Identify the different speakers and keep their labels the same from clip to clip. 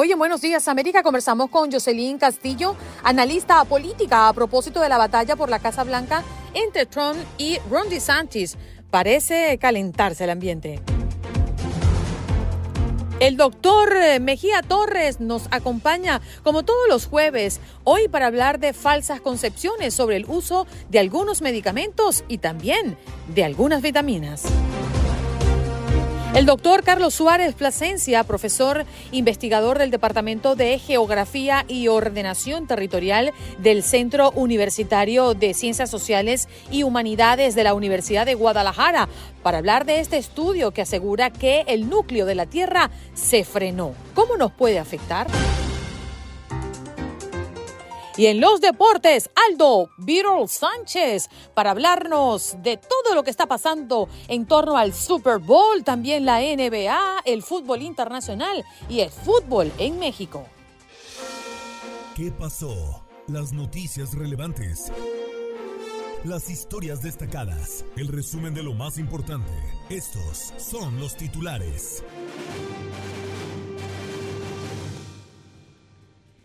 Speaker 1: Hoy en Buenos Días América conversamos con Jocelyn Castillo, analista política, a propósito de la batalla por la Casa Blanca entre Trump y Ron DeSantis. Parece calentarse el ambiente. El doctor eh, Mejía Torres nos acompaña como todos los jueves hoy para hablar de falsas concepciones sobre el uso de algunos medicamentos y también de algunas vitaminas. El doctor Carlos Suárez Plasencia, profesor investigador del Departamento de Geografía y Ordenación Territorial del Centro Universitario de Ciencias Sociales y Humanidades de la Universidad de Guadalajara, para hablar de este estudio que asegura que el núcleo de la Tierra se frenó. ¿Cómo nos puede afectar? Y en los deportes, Aldo Beetle Sánchez para hablarnos de todo lo que está pasando en torno al Super Bowl, también la NBA, el fútbol internacional y el fútbol en México.
Speaker 2: ¿Qué pasó? Las noticias relevantes. Las historias destacadas. El resumen de lo más importante. Estos son los titulares.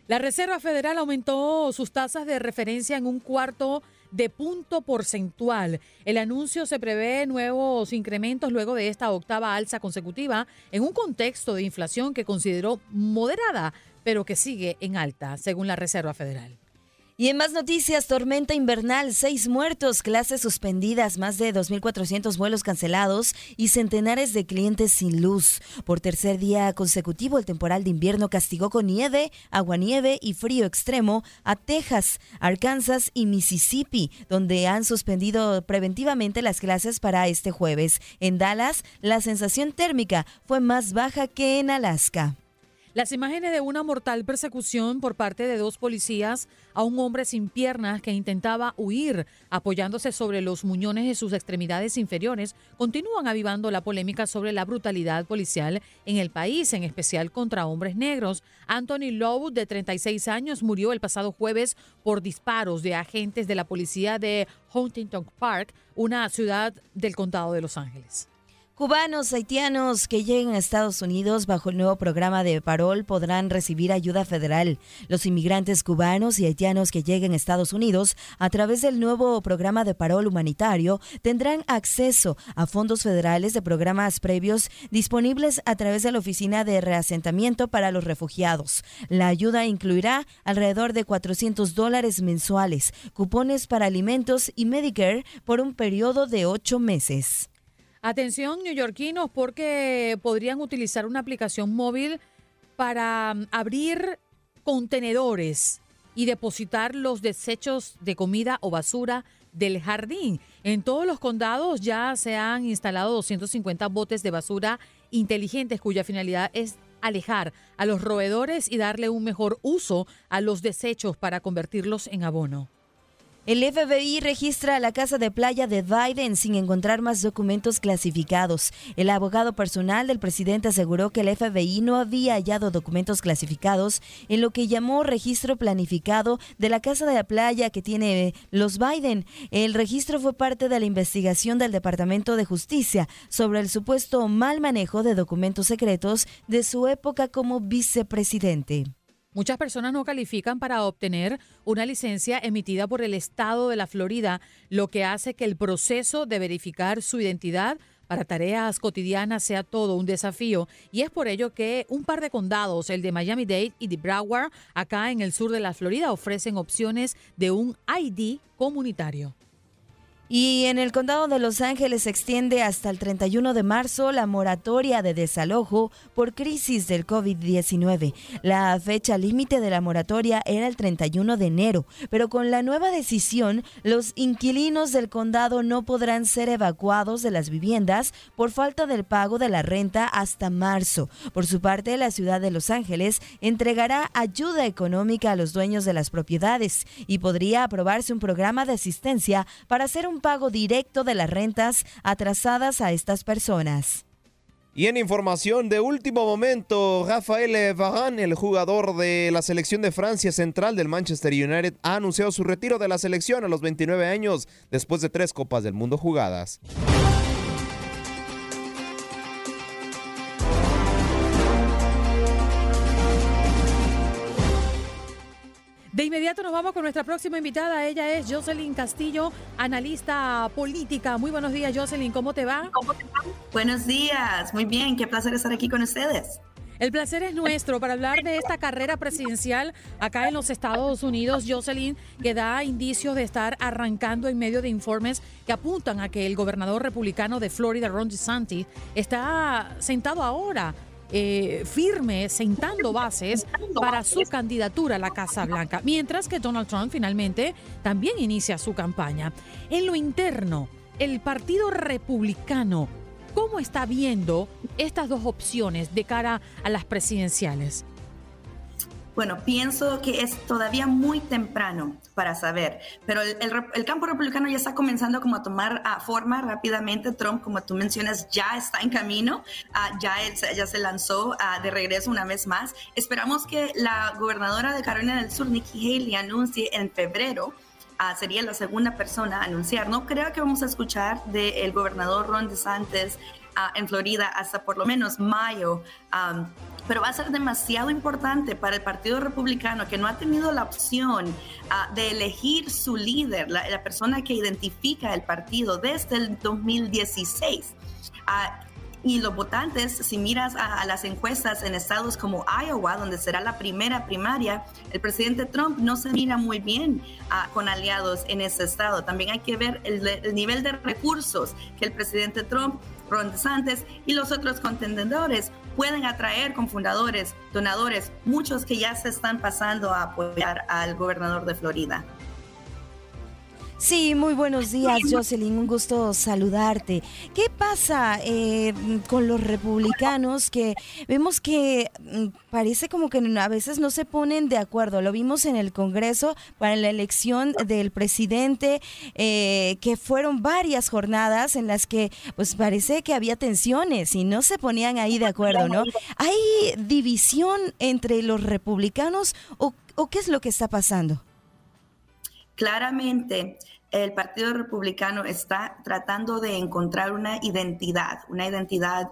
Speaker 1: La Reserva Federal aumentó sus tasas de referencia en un cuarto de punto porcentual. El anuncio se prevé nuevos incrementos luego de esta octava alza consecutiva en un contexto de inflación que consideró moderada, pero que sigue en alta, según la Reserva Federal.
Speaker 3: Y en más noticias, tormenta invernal, seis muertos, clases suspendidas, más de 2.400 vuelos cancelados y centenares de clientes sin luz. Por tercer día consecutivo, el temporal de invierno castigó con nieve, aguanieve y frío extremo a Texas, Arkansas y Mississippi, donde han suspendido preventivamente las clases para este jueves. En Dallas, la sensación térmica fue más baja que en Alaska.
Speaker 1: Las imágenes de una mortal persecución por parte de dos policías a un hombre sin piernas que intentaba huir apoyándose sobre los muñones de sus extremidades inferiores continúan avivando la polémica sobre la brutalidad policial en el país, en especial contra hombres negros. Anthony Lowe, de 36 años, murió el pasado jueves por disparos de agentes de la policía de Huntington Park, una ciudad del condado de Los Ángeles.
Speaker 3: Cubanos haitianos que lleguen a Estados Unidos bajo el nuevo programa de Parol podrán recibir ayuda federal. Los inmigrantes cubanos y haitianos que lleguen a Estados Unidos a través del nuevo programa de Parol humanitario tendrán acceso a fondos federales de programas previos disponibles a través de la Oficina de Reasentamiento para los Refugiados. La ayuda incluirá alrededor de 400 dólares mensuales, cupones para alimentos y Medicare por un periodo de ocho meses.
Speaker 1: Atención, neoyorquinos, porque podrían utilizar una aplicación móvil para mm, abrir contenedores y depositar los desechos de comida o basura del jardín. En todos los condados ya se han instalado 250 botes de basura inteligentes cuya finalidad es alejar a los roedores y darle un mejor uso a los desechos para convertirlos en abono.
Speaker 3: El FBI registra la casa de playa de Biden sin encontrar más documentos clasificados. El abogado personal del presidente aseguró que el FBI no había hallado documentos clasificados en lo que llamó registro planificado de la casa de la playa que tiene los Biden. El registro fue parte de la investigación del Departamento de Justicia sobre el supuesto mal manejo de documentos secretos de su época como vicepresidente.
Speaker 1: Muchas personas no califican para obtener una licencia emitida por el estado de la Florida, lo que hace que el proceso de verificar su identidad para tareas cotidianas sea todo un desafío y es por ello que un par de condados, el de Miami-Dade y de Broward, acá en el sur de la Florida, ofrecen opciones de un ID comunitario.
Speaker 3: Y en el condado de Los Ángeles se extiende hasta el 31 de marzo la moratoria de desalojo por crisis del COVID-19. La fecha límite de la moratoria era el 31 de enero, pero con la nueva decisión, los inquilinos del condado no podrán ser evacuados de las viviendas por falta del pago de la renta hasta marzo. Por su parte, la ciudad de Los Ángeles entregará ayuda económica a los dueños de las propiedades y podría aprobarse un programa de asistencia para hacer un pago directo de las rentas atrasadas a estas personas.
Speaker 4: Y en información de último momento, Rafael Varane, el jugador de la selección de Francia central del Manchester United, ha anunciado su retiro de la selección a los 29 años después de tres Copas del Mundo jugadas.
Speaker 1: De inmediato nos vamos con nuestra próxima invitada. Ella es Jocelyn Castillo, analista política. Muy buenos días, Jocelyn. ¿Cómo te va?
Speaker 5: Buenos días. Muy bien. Qué placer estar aquí con ustedes.
Speaker 1: El placer es nuestro para hablar de esta carrera presidencial acá en los Estados Unidos, Jocelyn, que da indicios de estar arrancando en medio de informes que apuntan a que el gobernador republicano de Florida, Ron DeSantis, está sentado ahora eh, firme, sentando bases para su candidatura a la Casa Blanca, mientras que Donald Trump finalmente también inicia su campaña. En lo interno, el Partido Republicano, ¿cómo está viendo estas dos opciones de cara a las presidenciales?
Speaker 5: Bueno, pienso que es todavía muy temprano para saber, pero el, campo republicano ya está comenzando como a tomar ah, forma rápidamente. Trump, como tú mencionas, ya está en camino, uh, ya, él, ya se lanzó ah, de regreso una vez más. Esperamos que la gobernadora de Carolina del Sur, Nikki Haley, anuncie en febrero sería la segunda persona a anunciar. No creo que vamos a escuchar del gobernador Ron DeSantis en Florida hasta por lo menos mayo pero va a ser demasiado importante para el Partido Republicano que no ha tenido la opción ah, de elegir su líder, la, persona que identifica el partido desde el 2016. Ah, y los votantes, si miras a, las encuestas en estados como Iowa, donde será la primera primaria, el presidente Trump no se mira muy bien ah, con aliados en ese estado. También hay que ver el, el nivel de recursos que el presidente Trump Ron DeSantis y los otros contendedores pueden atraer con fundadores, donadores, muchos que ya se están pasando a apoyar al gobernador de Florida.
Speaker 3: Sí, muy buenos días, Jocelyn. Un gusto saludarte. ¿Qué pasa eh, con los republicanos que vemos que mm, parece como que a veces no se ponen de acuerdo? Lo vimos en el Congreso para la elección del presidente, eh, que fueron varias jornadas en las que pues parece que había tensiones y no se ponían ahí de acuerdo, ¿no? ¿Hay división entre los republicanos o, o qué es lo que está pasando?
Speaker 5: Claramente, el Partido Republicano está tratando de encontrar una identidad, una identidad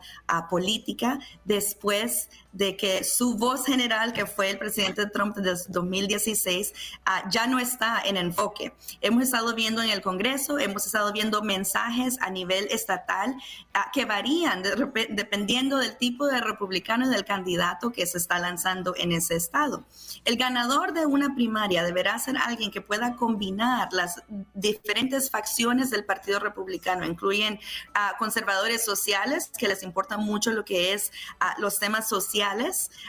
Speaker 5: política después de que su voz general, que fue el presidente Trump desde 2016, ah, ya no está en enfoque. Hemos estado viendo en el Congreso, hemos estado viendo mensajes a nivel estatal ah, que varían dependiendo del tipo de republicano y del candidato que se está lanzando en ese estado. El ganador de una primaria deberá ser alguien que pueda combinar las diferentes facciones del Partido Republicano. Incluyen a conservadores sociales, que les importa mucho lo que es los temas sociales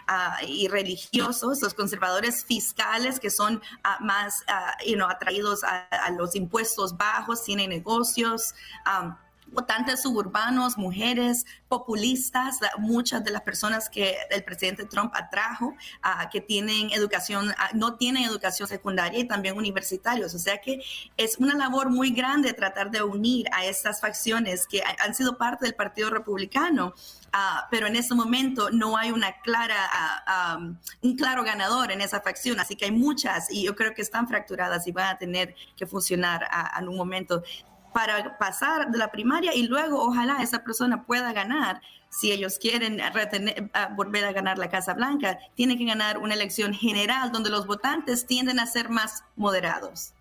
Speaker 5: Ah, y religiosos, los conservadores fiscales que son ah, más ah, atraídos a, los impuestos bajos, tienen negocios votantes suburbanos, mujeres populistas, muchas de las personas que el presidente Trump atrajo, que tienen educación, no tienen educación secundaria y también universitarios. O sea que es una labor muy grande tratar de unir a estas facciones que han sido parte del Partido Republicano. pero en este momento no hay una clara, un claro ganador en esa facción, así que hay muchas y yo creo que están fracturadas y van a tener que funcionar en un momento para pasar de la primaria y luego ojalá esa persona pueda ganar. Si ellos quieren volver a ganar la Casa Blanca, tienen que ganar una elección general donde los votantes tienden a ser más moderados.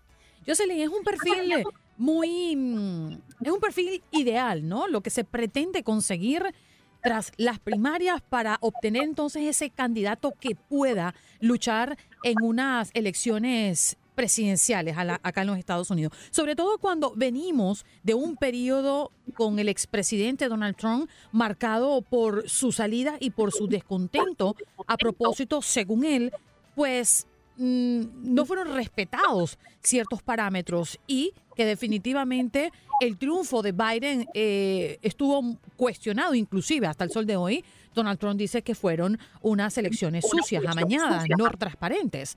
Speaker 1: Jocelyn, es un perfil muy... mm, Es un perfil ideal, ¿no? Lo que se pretende conseguir tras las primarias para obtener entonces ese candidato que pueda luchar en unas elecciones presidenciales a la- acá en los Estados Unidos. Sobre todo cuando venimos de un periodo con el expresidente Donald Trump marcado por su salida y por su descontento a propósito, según él, pues mm, no fueron respetados ciertos parámetros y que definitivamente el triunfo de Biden eh, estuvo cuestionado, inclusive hasta el sol de hoy. Donald Trump dice que fueron unas elecciones sucias, amañadas, no transparentes.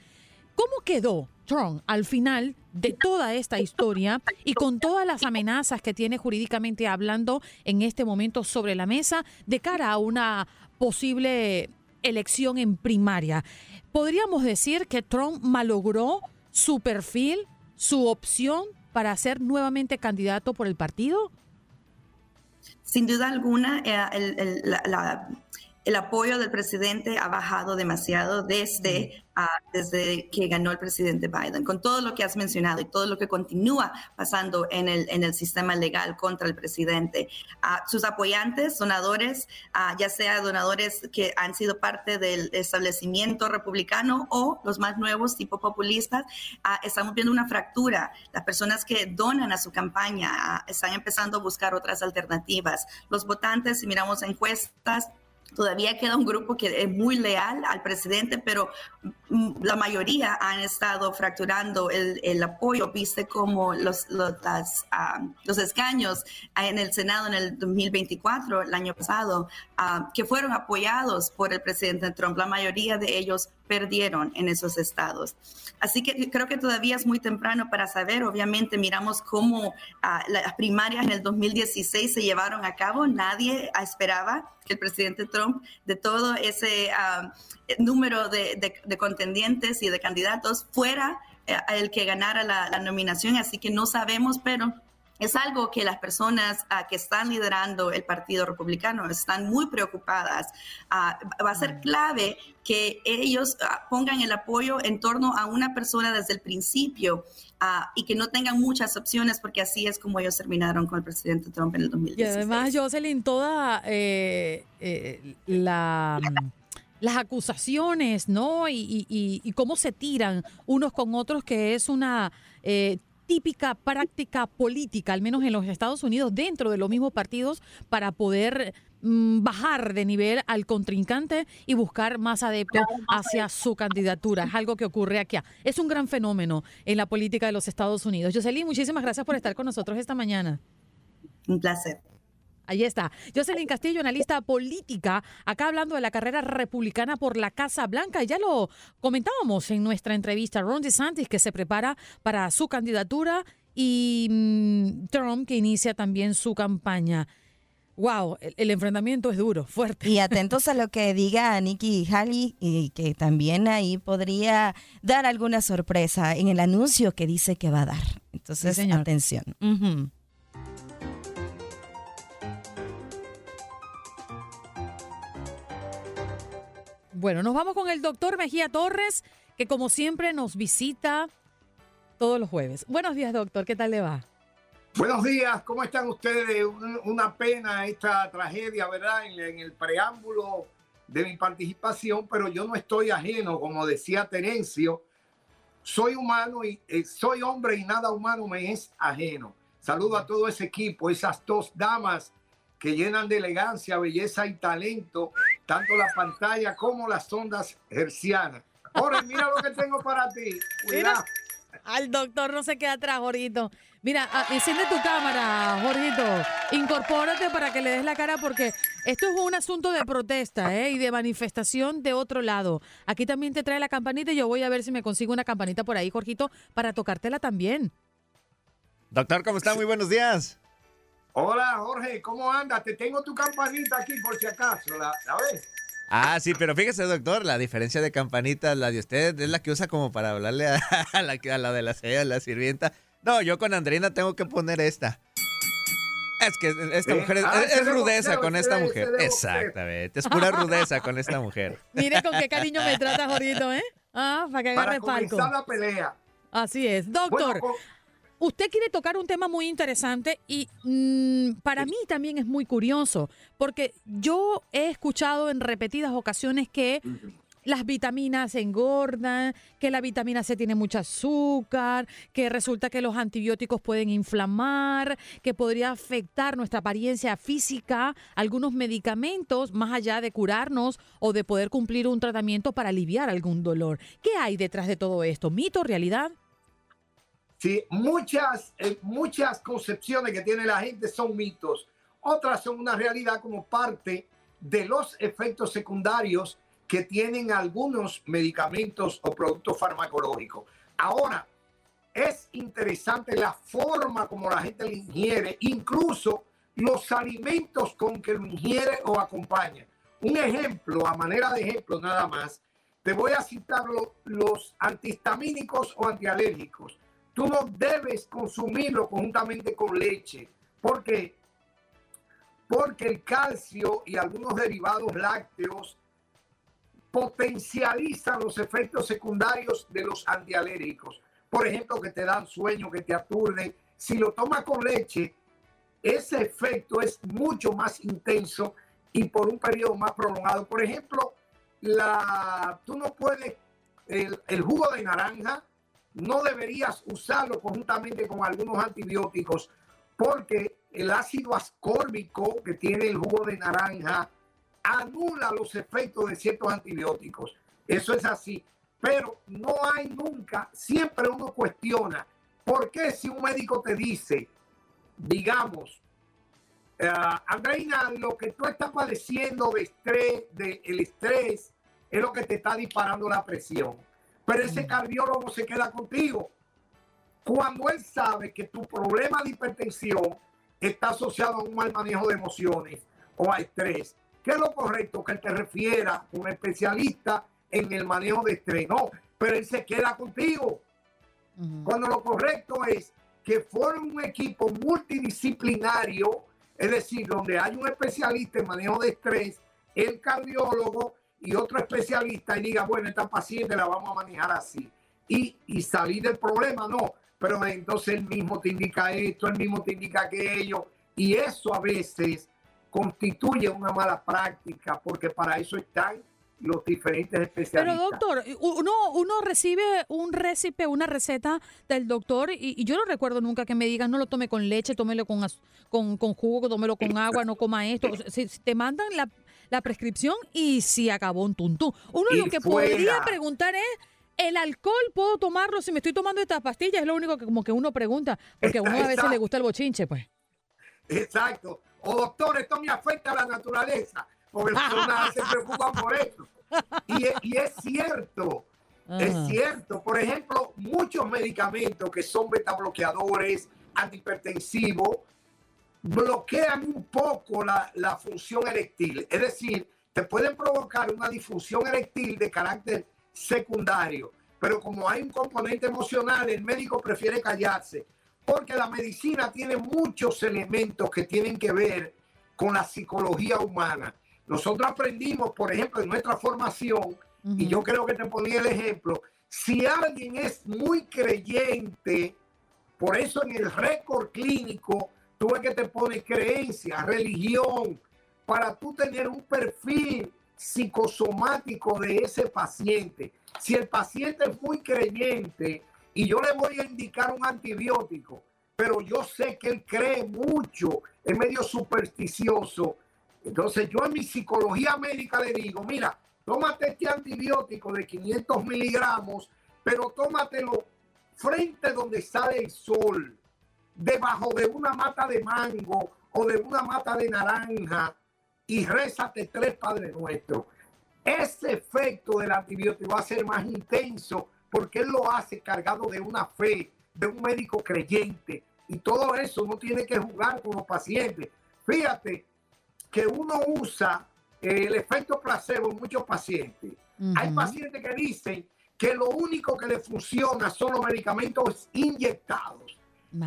Speaker 1: ¿Cómo quedó Trump al final de toda esta historia y con todas las amenazas que tiene jurídicamente hablando en este momento sobre la mesa de cara a una posible elección en primaria? ¿Podríamos decir que Trump malogró su perfil, su opción para ser nuevamente candidato por el partido?
Speaker 5: Sin duda alguna, eh, el, la- el apoyo del presidente ha bajado demasiado desde, ah, desde que ganó el presidente Biden, con todo lo que has mencionado y todo lo que continúa pasando en el, en el sistema legal contra el presidente. Ah, sus apoyantes, donadores, ah, ya sea donadores que han sido parte del establecimiento republicano o los más nuevos, tipo populistas, estamos viendo una fractura. Las personas que donan a su campaña están empezando a buscar otras alternativas. Los votantes, si miramos encuestas, Todavía queda un grupo que es muy leal al presidente, pero mm, la mayoría han estado fracturando el, el apoyo. Viste como los, los, las, los escaños en el Senado en el 2024, el año pasado, ah, que fueron apoyados por el presidente Trump, la mayoría de ellos perdieron en esos estados. Así que creo que todavía es muy temprano para saber. Obviamente miramos cómo ah, las primarias en el 2016 se llevaron a cabo. Nadie esperaba que el presidente Trump, de todo ese ah, número de, contendientes y de candidatos, fuera eh, el que ganara la, la nominación. Así que no sabemos, pero es algo que las personas ah, que están liderando el Partido Republicano están muy preocupadas. Ah, va a ser clave que ellos ah, pongan el apoyo en torno a una persona desde el principio y que no tengan muchas opciones, porque así es como ellos terminaron con el presidente Trump en el
Speaker 1: Y
Speaker 5: 2016.
Speaker 1: además, Jocelyn, toda eh, eh, la, las acusaciones, ¿no? Y, y- y- y cómo se tiran unos con otros, que es una eh, típica práctica política, al menos en los Estados Unidos, dentro de los mismos partidos, para poder mm, bajar de nivel al contrincante y buscar más adeptos hacia su candidatura. Es algo que ocurre aquí. Es un gran fenómeno en la política de los Estados Unidos. Jocelyn, muchísimas gracias por estar con nosotros esta mañana.
Speaker 5: Un placer.
Speaker 1: Ahí está. Jocelyn Castillo, analista política, acá hablando de la carrera republicana por la Casa Blanca. Ya lo comentábamos en nuestra entrevista. Ron DeSantis, que se prepara para su candidatura, y mm, Trump, que inicia también su campaña. Wow, el, el enfrentamiento es duro, fuerte.
Speaker 3: Y atentos a lo que diga Nikki Haley, y que también ahí podría dar alguna sorpresa en el anuncio que dice que va a dar. Entonces,
Speaker 1: Sí,
Speaker 3: atención.
Speaker 1: Bueno, nos vamos con el doctor Mejía Torres, que como siempre nos visita todos los jueves. Buenos días, doctor. ¿Qué tal le va?
Speaker 6: Buenos días, ¿cómo están ustedes? Un- Una pena esta tragedia, ¿verdad? En, en el preámbulo de mi participación, pero yo no estoy ajeno, como decía Terencio. Soy humano y eh, soy hombre y nada humano me es ajeno. Saludo a todo ese equipo, esas dos damas que llenan de elegancia, belleza y talento, tanto la pantalla como las ondas hercianas. Ahora, mira lo que tengo para ti. Cuidado.
Speaker 1: Al doctor no se queda atrás, Jorgito. Mira, enciende tu cámara, Jorgito. Incorpórate para que le des la cara porque esto es un asunto de protesta ¿eh? y de manifestación de otro lado. Aquí también te trae la campanita y yo voy a ver si me consigo una campanita por ahí, Jorgito, para tocártela también.
Speaker 7: Doctor, ¿cómo está? Muy buenos días.
Speaker 6: Hola Jorge, ¿cómo andas? Te tengo tu campanita aquí por si acaso, ¿la, la ves?
Speaker 7: Ah, sí, pero fíjese, doctor, la diferencia de campanita, la de usted es la que usa como para hablarle a, a la, a la de la sella, la sirvienta. No, yo con Andrina tengo que poner esta. Es que esta
Speaker 6: ¿Eh?
Speaker 7: mujer es,
Speaker 6: Ah,
Speaker 7: es rudeza
Speaker 6: boxeo,
Speaker 7: con esta mujer. Exactamente, es pura rudeza con esta mujer.
Speaker 1: Mire con qué cariño me trata, Jorgito, ¿eh? Ah, para que agarre
Speaker 6: Para
Speaker 1: palco.
Speaker 6: comenzar la pelea.
Speaker 1: Así es. Doctor,
Speaker 6: Bueno,
Speaker 1: usted quiere tocar un tema muy interesante y mm, para mí también es muy curioso, porque yo he escuchado en repetidas ocasiones que las vitaminas engordan, que la vitamina C tiene mucho azúcar, que resulta que los antibióticos pueden inflamar, que podría afectar nuestra apariencia física, algunos medicamentos, más allá de curarnos o de poder cumplir un tratamiento para aliviar algún dolor. ¿Qué hay detrás de todo esto? ¿Mito, realidad?
Speaker 6: Sí, muchas, eh, muchas concepciones que tiene la gente son mitos. Otras son una realidad como parte de los efectos secundarios que tienen algunos medicamentos o productos farmacológicos. Ahora, es interesante la forma como la gente lo ingiere, incluso los alimentos con que lo ingiere o acompaña. Un ejemplo, a manera de ejemplo nada más, te voy a citar los antihistamínicos o antialérgicos. Tú no debes consumirlo conjuntamente con leche. ¿Por qué? Porque el calcio y algunos derivados lácteos potencializan los efectos secundarios de los antialérgicos. Por ejemplo, que te dan sueño, que te aturden. Si lo tomas con leche, ese efecto es mucho más intenso y por un periodo más prolongado. Por ejemplo, la, tú no puedes, el, el jugo de naranja, no deberías usarlo conjuntamente con algunos antibióticos porque el ácido ascórbico que tiene el jugo de naranja anula los efectos de ciertos antibióticos. Eso es así. Pero no hay nunca, siempre uno cuestiona, ¿por qué si un médico te dice, digamos, uh, Andreina, lo que tú estás padeciendo de estrés, de el estrés, es lo que te está disparando la presión? Pero ese cardiólogo se queda contigo. Cuando él sabe que tu problema de hipertensión está asociado a un mal manejo de emociones o a estrés, ¿Qué es lo correcto? Que él te refiera a un especialista en el manejo de estrés. No, pero él se queda contigo. Cuando lo correcto es que forme un equipo multidisciplinario, es decir, donde hay un especialista en manejo de estrés, el cardiólogo y otro especialista y diga, bueno, esta paciente la vamos a manejar así. Y, y salir del problema, no. Pero entonces él mismo te indica esto, él mismo te indica aquello. Y eso a veces constituye una mala práctica porque para eso están los diferentes especialistas.
Speaker 1: Pero doctor, uno, uno recibe un récipe, una receta del doctor y, yo no recuerdo nunca que me digan no lo tome con leche, tómelo con, con, con jugo, tómelo con agua, no coma esto. si, te mandan la, la, prescripción y si acabó un tuntún. Uno lo que podría preguntar es... ¿El alcohol puedo tomarlo si me estoy tomando estas pastillas? Es lo único que como que uno pregunta, porque a uno a veces le gusta el bochinche, pues.
Speaker 6: Exacto o doctor, esto me afecta a la naturaleza, porque las personas se preocupan por eso. Y, es cierto, es ah. cierto. Por ejemplo, muchos medicamentos que son beta bloqueadores, antihipertensivos, bloquean un poco la, la función eréctil. Es decir, te pueden provocar una disfunción eréctil de carácter secundario. Pero como hay un componente emocional, el médico prefiere callarse porque la medicina tiene muchos elementos que tienen que ver con la psicología humana. Nosotros aprendimos, por ejemplo, en nuestra formación, y yo creo que te ponía el ejemplo, si alguien es muy creyente, por eso en el récord clínico, tú ves que te pone creencia, religión, para tú tener un perfil psicosomático de ese paciente. Si el paciente es muy creyente, y yo le voy a indicar un antibiótico, pero yo sé que él cree mucho, es medio supersticioso. Entonces yo en mi psicología médica le digo, mira, tómate este antibiótico de 500 miligramos, pero tómatelo frente donde sale el sol, debajo de una mata de mango o de una mata de naranja y rézate tres Padres Nuestros. Ese efecto del antibiótico va a ser más intenso porque él lo hace cargado de una fe, de un médico creyente. Y todo eso no tiene que jugar con los pacientes. Fíjate que uno usa el efecto placebo en muchos pacientes. Hay pacientes que dicen que lo único que le funciona son los medicamentos inyectados.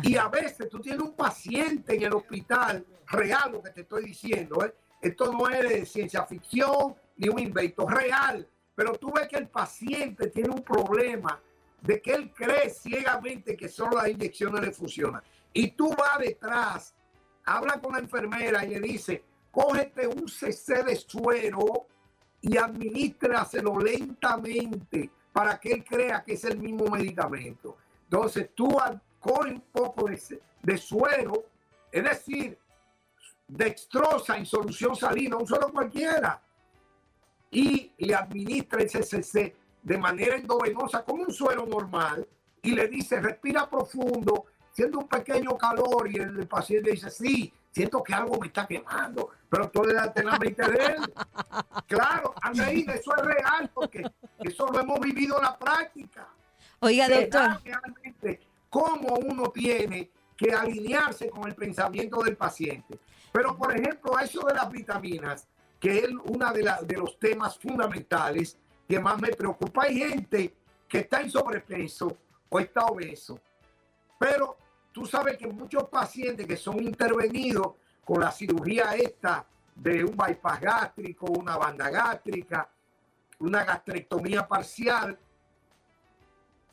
Speaker 6: Y a veces tú tienes un paciente en el hospital, real lo que te estoy diciendo, ¿eh? esto no es de ciencia ficción ni un invento real pero tú ves que el paciente tiene un problema de que él cree ciegamente que solo las inyecciones le funcionan. Y tú vas detrás, habla con la enfermera y le dice, cógete un cc de suero y administraselo lentamente para que él crea que es el mismo medicamento. Entonces tú coges un poco de, de suero, es decir, dextrosa en solución salina, un suero cualquiera, y le administra ese CC de manera endovenosa como un suero normal y le dice respira profundo, siendo un pequeño calor y el paciente dice sí, siento que algo me está quemando, pero tú le das la mente de él. Claro, eso es real porque eso lo hemos vivido en la práctica.
Speaker 3: Oiga, doctor.
Speaker 6: Realmente cómo uno tiene que alinearse con el pensamiento del paciente. Pero, por ejemplo, eso de las vitaminas, que es uno de, de los temas fundamentales que más me preocupa. Hay gente que está en sobrepeso o está obeso, pero tú sabes que muchos pacientes que son intervenidos con la cirugía esta de un bypass gástrico, una banda gástrica, una gastrectomía parcial,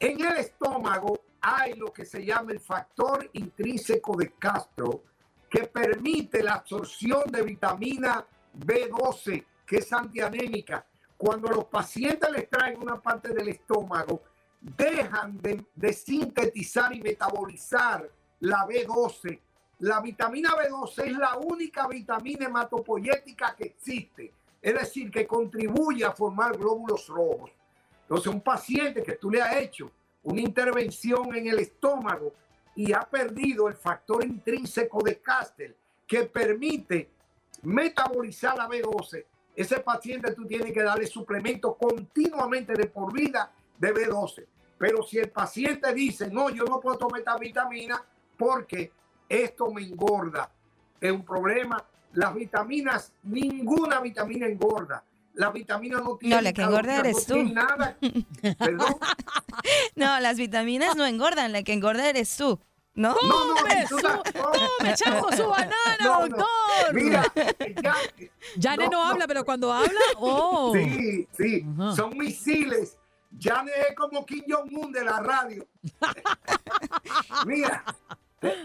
Speaker 6: en el estómago hay lo que se llama el factor intrínseco de Castro, que permite la absorción de vitamina B12, que es antianémica. Cuando los pacientes les traen una parte del estómago, dejan de, sintetizar y metabolizar la B12. La vitamina B12 es la única vitamina hematopoyética que existe, es decir, que contribuye a formar glóbulos rojos. Entonces, un paciente que tú le has hecho una intervención en el estómago y ha perdido el factor intrínseco de Castel que permite metabolizar la B12, ese paciente tú tienes que darle suplemento continuamente de por vida de B12. Pero si el paciente dice, no, yo no puedo tomar esta vitamina porque esto me engorda, es un problema. Las vitaminas, ninguna vitamina engorda. Las vitaminas no tienen.
Speaker 3: No, la que engorda eres tú.
Speaker 6: Nada. ¿Perdón?
Speaker 3: no, las vitaminas no engordan, la que engorda eres tú. ¿No?
Speaker 1: no, no, su, come, chamo, su banana, doctor.
Speaker 6: Mira,
Speaker 1: ya, no, habla, pero cuando habla, oh.
Speaker 6: Sí, sí, son misiles. Yane es como Kim Jong-un de la radio. Mira,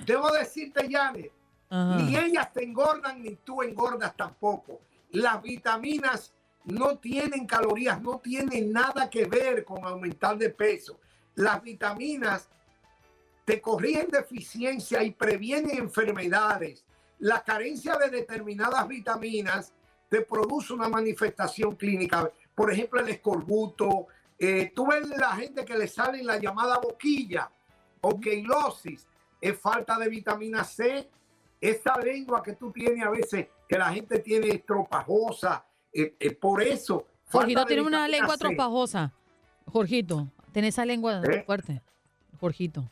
Speaker 6: debo decirte, Yane, ni ellas te engordan ni tú engordas tampoco. Las vitaminas no tienen calorías, no tienen nada que ver con aumentar de peso. Las vitaminas te corrigen deficiencia y previenen enfermedades. La carencia de determinadas vitaminas te produce una manifestación clínica. Por ejemplo, el escorbuto. Eh, tú ves la gente que le sale la llamada boquilla o queilosis. Es falta de vitamina C. Esa lengua que tú tienes a veces, que la gente tiene estropajosa, eh, eh, por eso.
Speaker 1: Jorgito tiene una lengua tropajosa. Jorgito, tiene esa lengua ¿Eh? fuerte. Jorgito.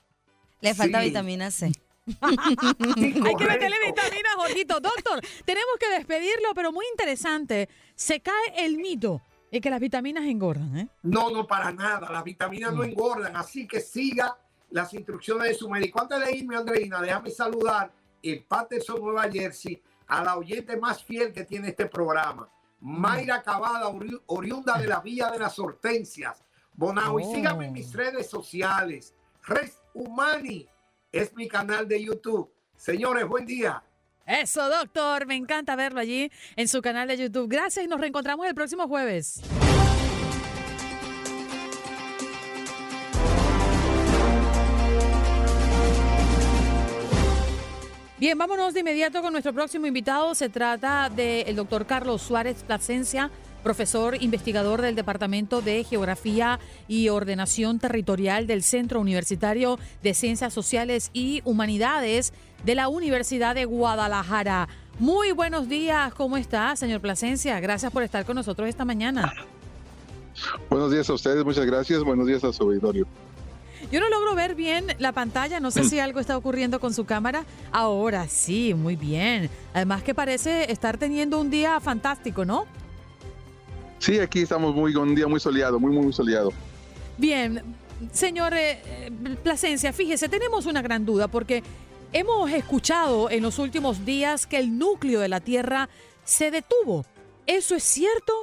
Speaker 3: Le falta vitamina C.
Speaker 1: Hay que meterle vitamina, Jorgito. Doctor, tenemos que despedirlo, pero muy interesante. Se cae el mito de que las vitaminas engordan, ¿eh?
Speaker 6: No, no, para nada. Las vitaminas no mm. engordan. Así que siga las instrucciones de su médico. Antes de irme, Andreina, déjame saludar en Patterson, Nueva Jersey, a la oyente más fiel que tiene este programa. Mayra Cavada, oriunda de la Villa de las Hortensias. Bonao, y síganme en mis oh. redes sociales. Res Humani es mi canal de YouTube. Señores, buen día.
Speaker 1: Eso, doctor. Me encanta verlo allí en su canal de YouTube. Gracias y nos reencontramos el próximo jueves. Bien, vámonos de inmediato con nuestro próximo invitado. Se trata del doctor Carlos Suárez Plasencia, profesor investigador del Departamento de Geografía y Ordenación Territorial del Centro Universitario de Ciencias Sociales y Humanidades de la Universidad de Guadalajara. Muy buenos días, ¿cómo está, señor Plasencia? Gracias por estar con nosotros esta mañana.
Speaker 8: Buenos días a ustedes, muchas gracias. Buenos días a su auditorio.
Speaker 1: Yo no logro ver bien la pantalla, no sé si algo está ocurriendo con su cámara. Ahora sí, muy bien. Además que parece estar teniendo un día fantástico, ¿no?
Speaker 8: Sí, aquí estamos muy un día muy soleado, muy muy soleado.
Speaker 1: Bien, señor eh, Plasencia, fíjese, tenemos una gran duda porque hemos escuchado en los últimos días que el núcleo de la Tierra se detuvo. ¿Eso es cierto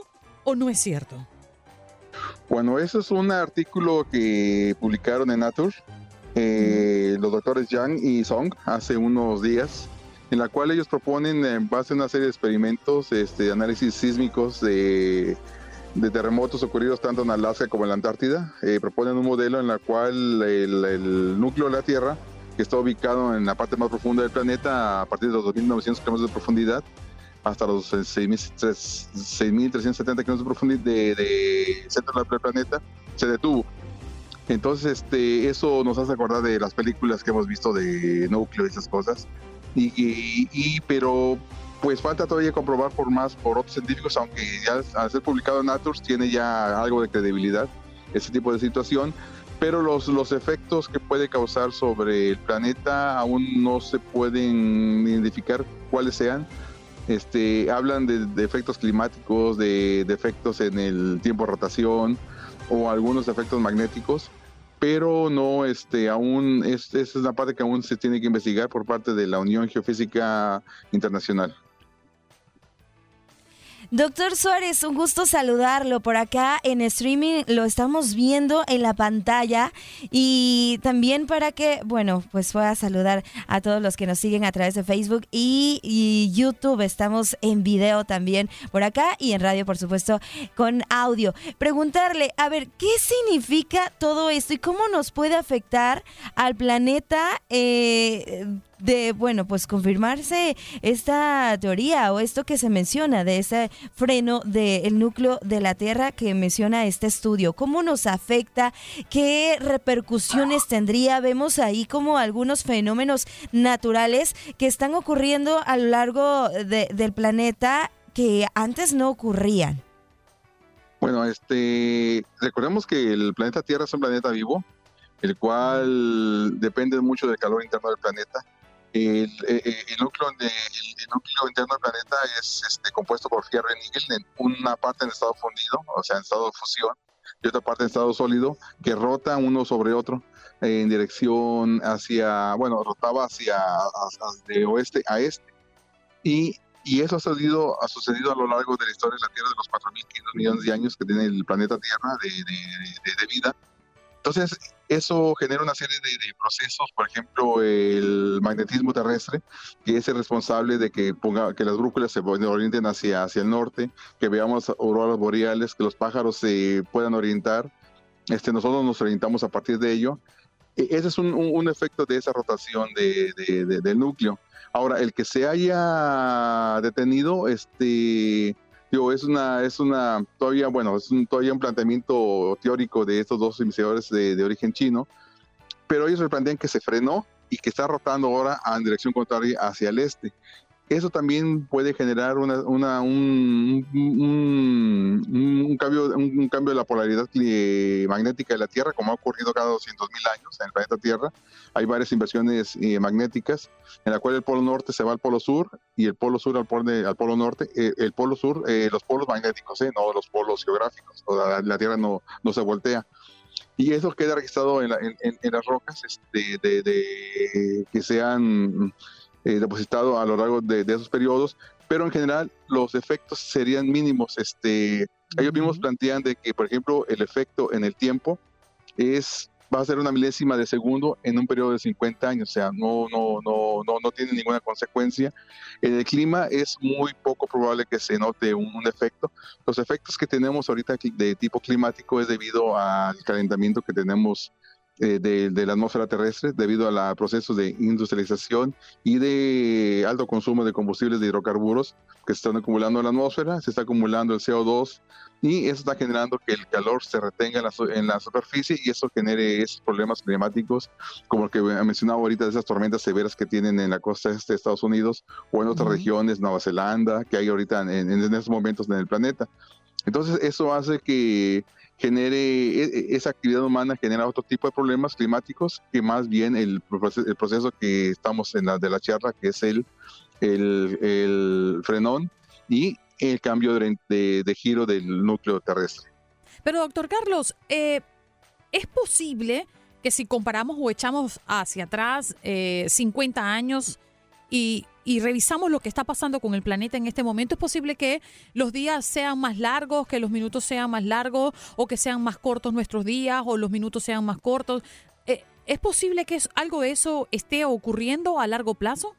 Speaker 1: o no es cierto?
Speaker 8: Bueno, ese es un artículo que publicaron en Nature eh, los doctores Yang y Song hace unos días, en la cual ellos proponen, en base a una serie de experimentos, este, análisis sísmicos de, de terremotos ocurridos tanto en Alaska como en la Antártida, eh, proponen un modelo en la cual el, el núcleo de la Tierra, que está ubicado en la parte más profunda del planeta a partir de los 2.900 kilómetros de profundidad, hasta los 6.370 kilómetros de profundidad de, de centro del planeta, se detuvo. Entonces, este, eso nos hace acordar de las películas que hemos visto de núcleo y esas cosas. Y, y- y- pero, pues falta todavía comprobar por más por otros científicos, aunque ya al ser publicado en Nature tiene ya algo de credibilidad ese tipo de situación. Pero los, los efectos que puede causar sobre el planeta aún no se pueden identificar cuáles sean. Este, hablan de, de efectos climáticos, de, de efectos en el tiempo de rotación o algunos efectos magnéticos, pero no, este, aún, es, esa es una parte que aún se tiene que investigar por parte de la Unión Geofísica Internacional.
Speaker 3: Doctor Suárez, un gusto saludarlo. Por acá en streaming lo estamos viendo en la pantalla y también para que, bueno, pues pueda saludar a todos los que nos siguen a través de Facebook y, y YouTube. Estamos en video también por acá y en radio, por supuesto, con audio. Preguntarle, a ver, ¿qué significa todo esto y cómo nos puede afectar al planeta? eh, de, bueno, pues confirmarse esta teoría o esto que se menciona de ese freno del núcleo de la Tierra que menciona este estudio. ¿Cómo nos afecta? ¿Qué repercusiones tendría? Vemos ahí como algunos fenómenos naturales que están ocurriendo a lo largo de- del planeta que antes no ocurrían.
Speaker 8: Bueno, este, recordemos que el planeta Tierra es un planeta vivo, el cual depende mucho del calor interno del planeta. El, eh, eh, el núcleo, de- el- el núcleo interno del planeta es este, compuesto por fierro y níquel, en una parte en estado fundido, o sea, en estado de fusión, y otra parte en estado sólido, que rota uno sobre otro eh, en dirección hacia, bueno, rotaba hacia, hacia- de oeste a este. Y, y eso ha sucedido, ha sucedido a lo largo de la historia de la Tierra de los 4.500 millones de años que tiene el planeta Tierra de- de- de vida. Entonces, eso genera una serie de, de procesos, por ejemplo, el magnetismo terrestre, que es el responsable de que, ponga, que las brújulas se orienten hacia, hacia el norte, que veamos auroras boreales, que los pájaros se puedan orientar. Este, nosotros nos orientamos a partir de ello. E- Ese es un, un- un efecto de esa rotación de- de- de- del núcleo. Ahora, el que se haya detenido, este, digo, es una, es una, todavía, bueno, es un, todavía un planteamiento teórico de estos dos investigadores de, origen chino, pero ellos plantean que se frenó y que está rotando ahora en dirección contraria hacia el este. Eso también puede generar un, un- un cambio, un, cambio de la polaridad cli- magnética de la Tierra, como ha ocurrido cada 200.000 años en el planeta Tierra. Hay varias inversiones eh, magnéticas en la cual el polo norte se va al polo sur y el polo sur al polo, al polo norte. Eh, el polo sur, eh, los polos magnéticos, eh, no los polos geográficos. La, Tierra no, no se voltea. Y eso queda registrado en, la- en- en- en las rocas este, de, de- que se han eh, depositado a lo largo de, de esos periodos, pero en general los efectos serían mínimos. Este, Ellos mismos plantean de que, por ejemplo, el efecto en el tiempo es va a ser una milésima de segundo en un periodo de 50 años, o sea, no, no, no, no, no tiene ninguna consecuencia. En el clima es muy poco probable que se note un, un efecto. Los efectos que tenemos ahorita de tipo climático es debido al calentamiento que tenemos eh, de, de la atmósfera terrestre, debido a la procesos de industrialización y de alto consumo de combustibles de hidrocarburos que se están acumulando en la atmósfera, se está acumulando el CO2 y eso está generando que el calor se retenga en la, en la superficie y eso genere esos problemas climáticos como el que mencionaba ahorita de esas tormentas severas que tienen en la costa este de Estados Unidos o en otras regiones, Nueva Zelanda, que hay ahorita en, en, en estos momentos en el planeta. Entonces eso hace que genere e- e- esa actividad humana genera otro tipo de problemas climáticos que más bien el, el proceso que estamos en la de la charla que es el el, frenón y el cambio de, de- de giro del núcleo terrestre.
Speaker 1: Pero doctor Carlos, eh, ¿es posible que si comparamos o echamos hacia atrás eh, 50 años, y, y revisamos lo que está pasando con el planeta en este momento, es posible que los días sean más largos, que los minutos sean más largos, o que sean más cortos nuestros días, o los minutos sean más cortos. Eh, ¿Es posible que algo de eso esté ocurriendo a largo plazo?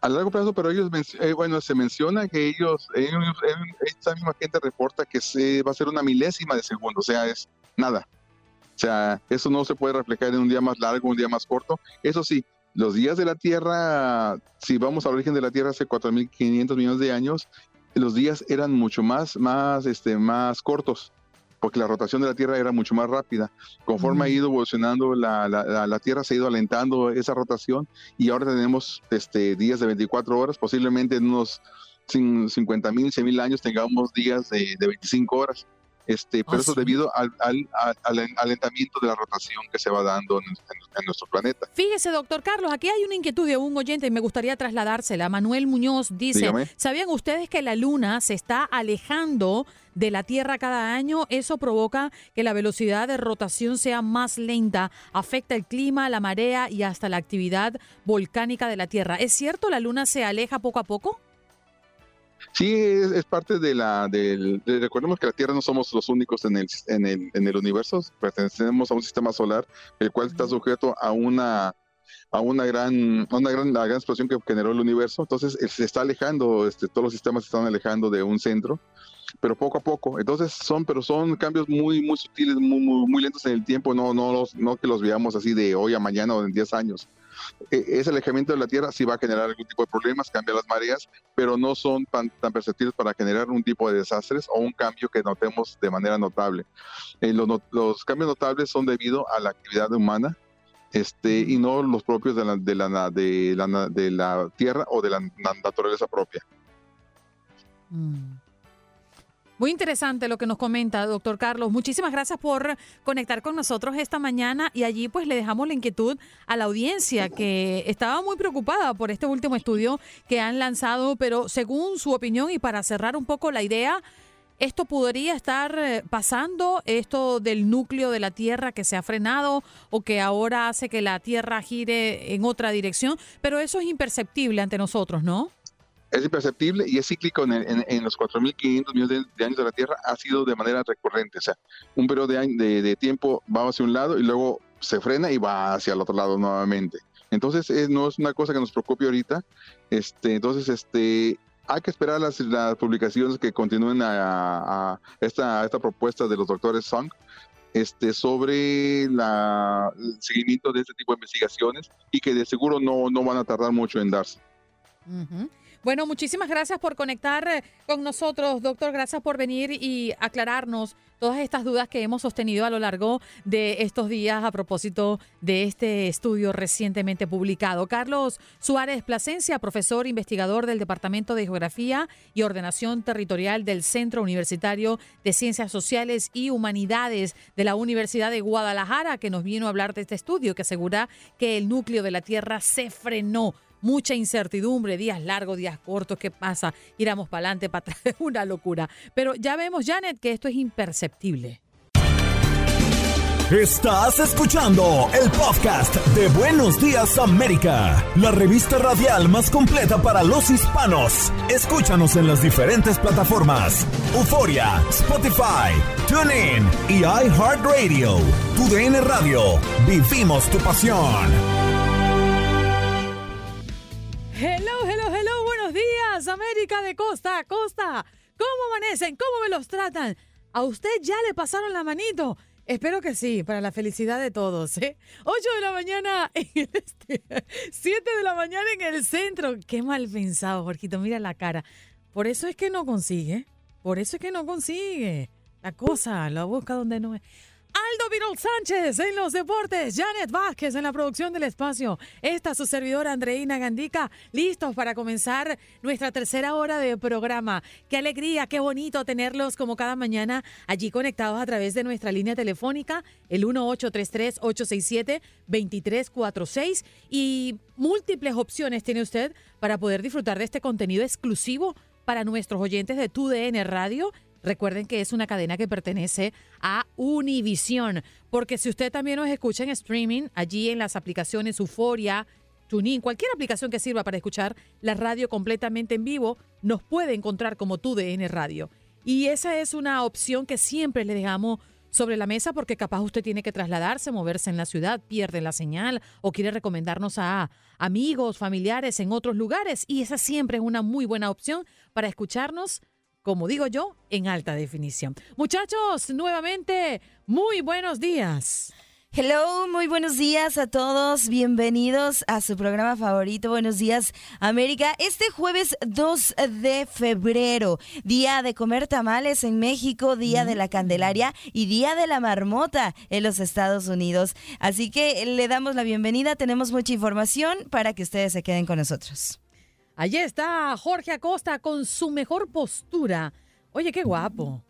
Speaker 8: A largo plazo, pero ellos, eh, bueno, se menciona que ellos, ellos- esta misma gente reporta que se va a ser una milésima de segundo, o sea, es nada. O sea, eso no se puede reflejar en un día más largo, un día más corto. Eso sí, los días de la Tierra, si vamos al origen de la Tierra hace 4.500 millones de años, los días eran mucho más, más, este, más cortos, porque la rotación de la Tierra era mucho más rápida. Conforme ha ido evolucionando la, la- la- Tierra, se ha ido alentando esa rotación y ahora tenemos este, días de 24 horas, posiblemente en unos cin- 50 mil, 100 mil años tengamos días de, de 25 horas. Este, pero
Speaker 1: Ah,
Speaker 8: eso
Speaker 1: sí.
Speaker 8: debido al, al- al- al alentamiento de la rotación que se va dando en, en- en nuestro planeta.
Speaker 1: Fíjese, doctor Carlos, aquí hay una inquietud de un oyente y me gustaría trasladársela. Manuel Muñoz dice,
Speaker 8: Dígame.
Speaker 1: ¿sabían ustedes que la Luna se está alejando de la Tierra cada año? Eso provoca que la velocidad de rotación sea más lenta, afecta el clima, la marea y hasta la actividad volcánica de la Tierra. ¿Es cierto la Luna se aleja poco a poco?
Speaker 8: Sí, es, es parte de la del. de- recordemos que la Tierra no somos los únicos en el, en el, en el universo, pertenecemos a un sistema solar, el cual está sujeto a una a una gran, a una gran, la gran explosión que generó el universo. Entonces se está alejando, este, todos los sistemas se están alejando de un centro, pero poco a poco. Entonces son, pero son cambios muy, muy sutiles, muy, muy, muy lentos en el tiempo, no, no, los, no que los veamos así de hoy a mañana o en 10 años. E- Ese alejamiento de la Tierra sí va a generar algún tipo de problemas, cambia las mareas, pero no son tan, tan perceptibles para generar un tipo de desastres o un cambio que notemos de manera notable. Eh, los, los cambios notables son debido a la actividad humana este, y no los propios de la, de, la, de, la, de la Tierra o de la na- naturaleza propia.
Speaker 1: Muy interesante lo que nos comenta, doctor Carlos. Muchísimas gracias por conectar con nosotros esta mañana y allí pues le dejamos la inquietud a la audiencia que estaba muy preocupada por este último estudio que han lanzado, pero según su opinión y para cerrar un poco la idea, esto podría estar eh, pasando, esto del núcleo de la Tierra que se ha frenado o que ahora hace que la Tierra gire en otra dirección, pero eso es imperceptible ante nosotros, ¿no?
Speaker 8: Es imperceptible y es cíclico en, en- en los 4.500 millones de, años de la Tierra, ha sido de manera recurrente. O sea, un periodo de, de, de tiempo va hacia un lado y luego se frena y va hacia el otro lado nuevamente. Entonces, es- no es una cosa que nos preocupe ahorita. Este, entonces, este, hay que esperar las, publicaciones que continúen a, esta, esta propuesta de los doctores Song este, sobre la, el seguimiento de este tipo de investigaciones y que de seguro no, no van a tardar mucho en darse.
Speaker 1: Ujú. Bueno, muchísimas gracias por conectar eh, con nosotros, doctor. Gracias por venir y aclararnos todas estas dudas que hemos sostenido a lo largo de estos días a propósito de este estudio recientemente publicado. Carlos Suárez Plasencia, profesor investigador del Departamento de Geografía y Ordenación Territorial del Centro Universitario de Ciencias Sociales y Humanidades de la Universidad de Guadalajara, que nos vino a hablar de este estudio que asegura que el núcleo de la Tierra se frenó mucha incertidumbre, días largos, días cortos, ¿qué pasa? Iramos para adelante, para atrás, es una locura. Pero ya vemos, Janet, que esto es imperceptible.
Speaker 2: Estás escuchando el podcast de Buenos Días América, la revista radial más completa para los hispanos. Escúchanos en las diferentes plataformas: Euforia, Spotify, TuneIn y iHeartRadio. Tu DN Radio. Vivimos tu pasión.
Speaker 1: América de costa costa. ¿Cómo amanecen? ¿Cómo me los tratan? ¿A usted ya le pasaron la manito? Espero que sí, para la felicidad de todos. ¿eh? 8 de la mañana en el este, 7 de la mañana en el centro. Qué mal pensado, Jorgito, mira la cara. Por eso es que no consigue. Por eso es que no consigue. La cosa, la busca donde no es. Aldo Virol Sánchez en los deportes, Janet Vázquez en la producción del espacio, esta su servidora Andreina Gandica, listos para comenzar nuestra tercera hora de programa. Qué alegría, qué bonito tenerlos como cada mañana allí conectados a través de nuestra línea telefónica, el 1833-867-2346 y múltiples opciones tiene usted para poder disfrutar de este contenido exclusivo para nuestros oyentes de TUDN Radio Recuerden que es una cadena que pertenece a Univision, porque si usted también nos escucha en streaming, allí en las aplicaciones Euforia, TuneIn, cualquier aplicación que sirva para escuchar la radio completamente en vivo, nos puede encontrar como tu DN Radio. Y esa es una opción que siempre le dejamos sobre la mesa porque capaz usted tiene que trasladarse, moverse en la ciudad, pierde la señal o quiere recomendarnos a amigos, familiares en otros lugares. Y esa siempre es una muy buena opción para escucharnos, como digo yo, en alta definición. Muchachos, nuevamente, muy buenos días.
Speaker 3: Hello, muy buenos días a todos. Bienvenidos a su programa favorito. Buenos días, América. Este jueves 2 de febrero, día de comer tamales en México, día de la Candelaria y día de la marmota en los Estados Unidos. Así que le damos la bienvenida. Tenemos mucha información para que ustedes se queden con nosotros.
Speaker 1: Allí está Jorge Acosta con su mejor postura. Oye, qué guapo.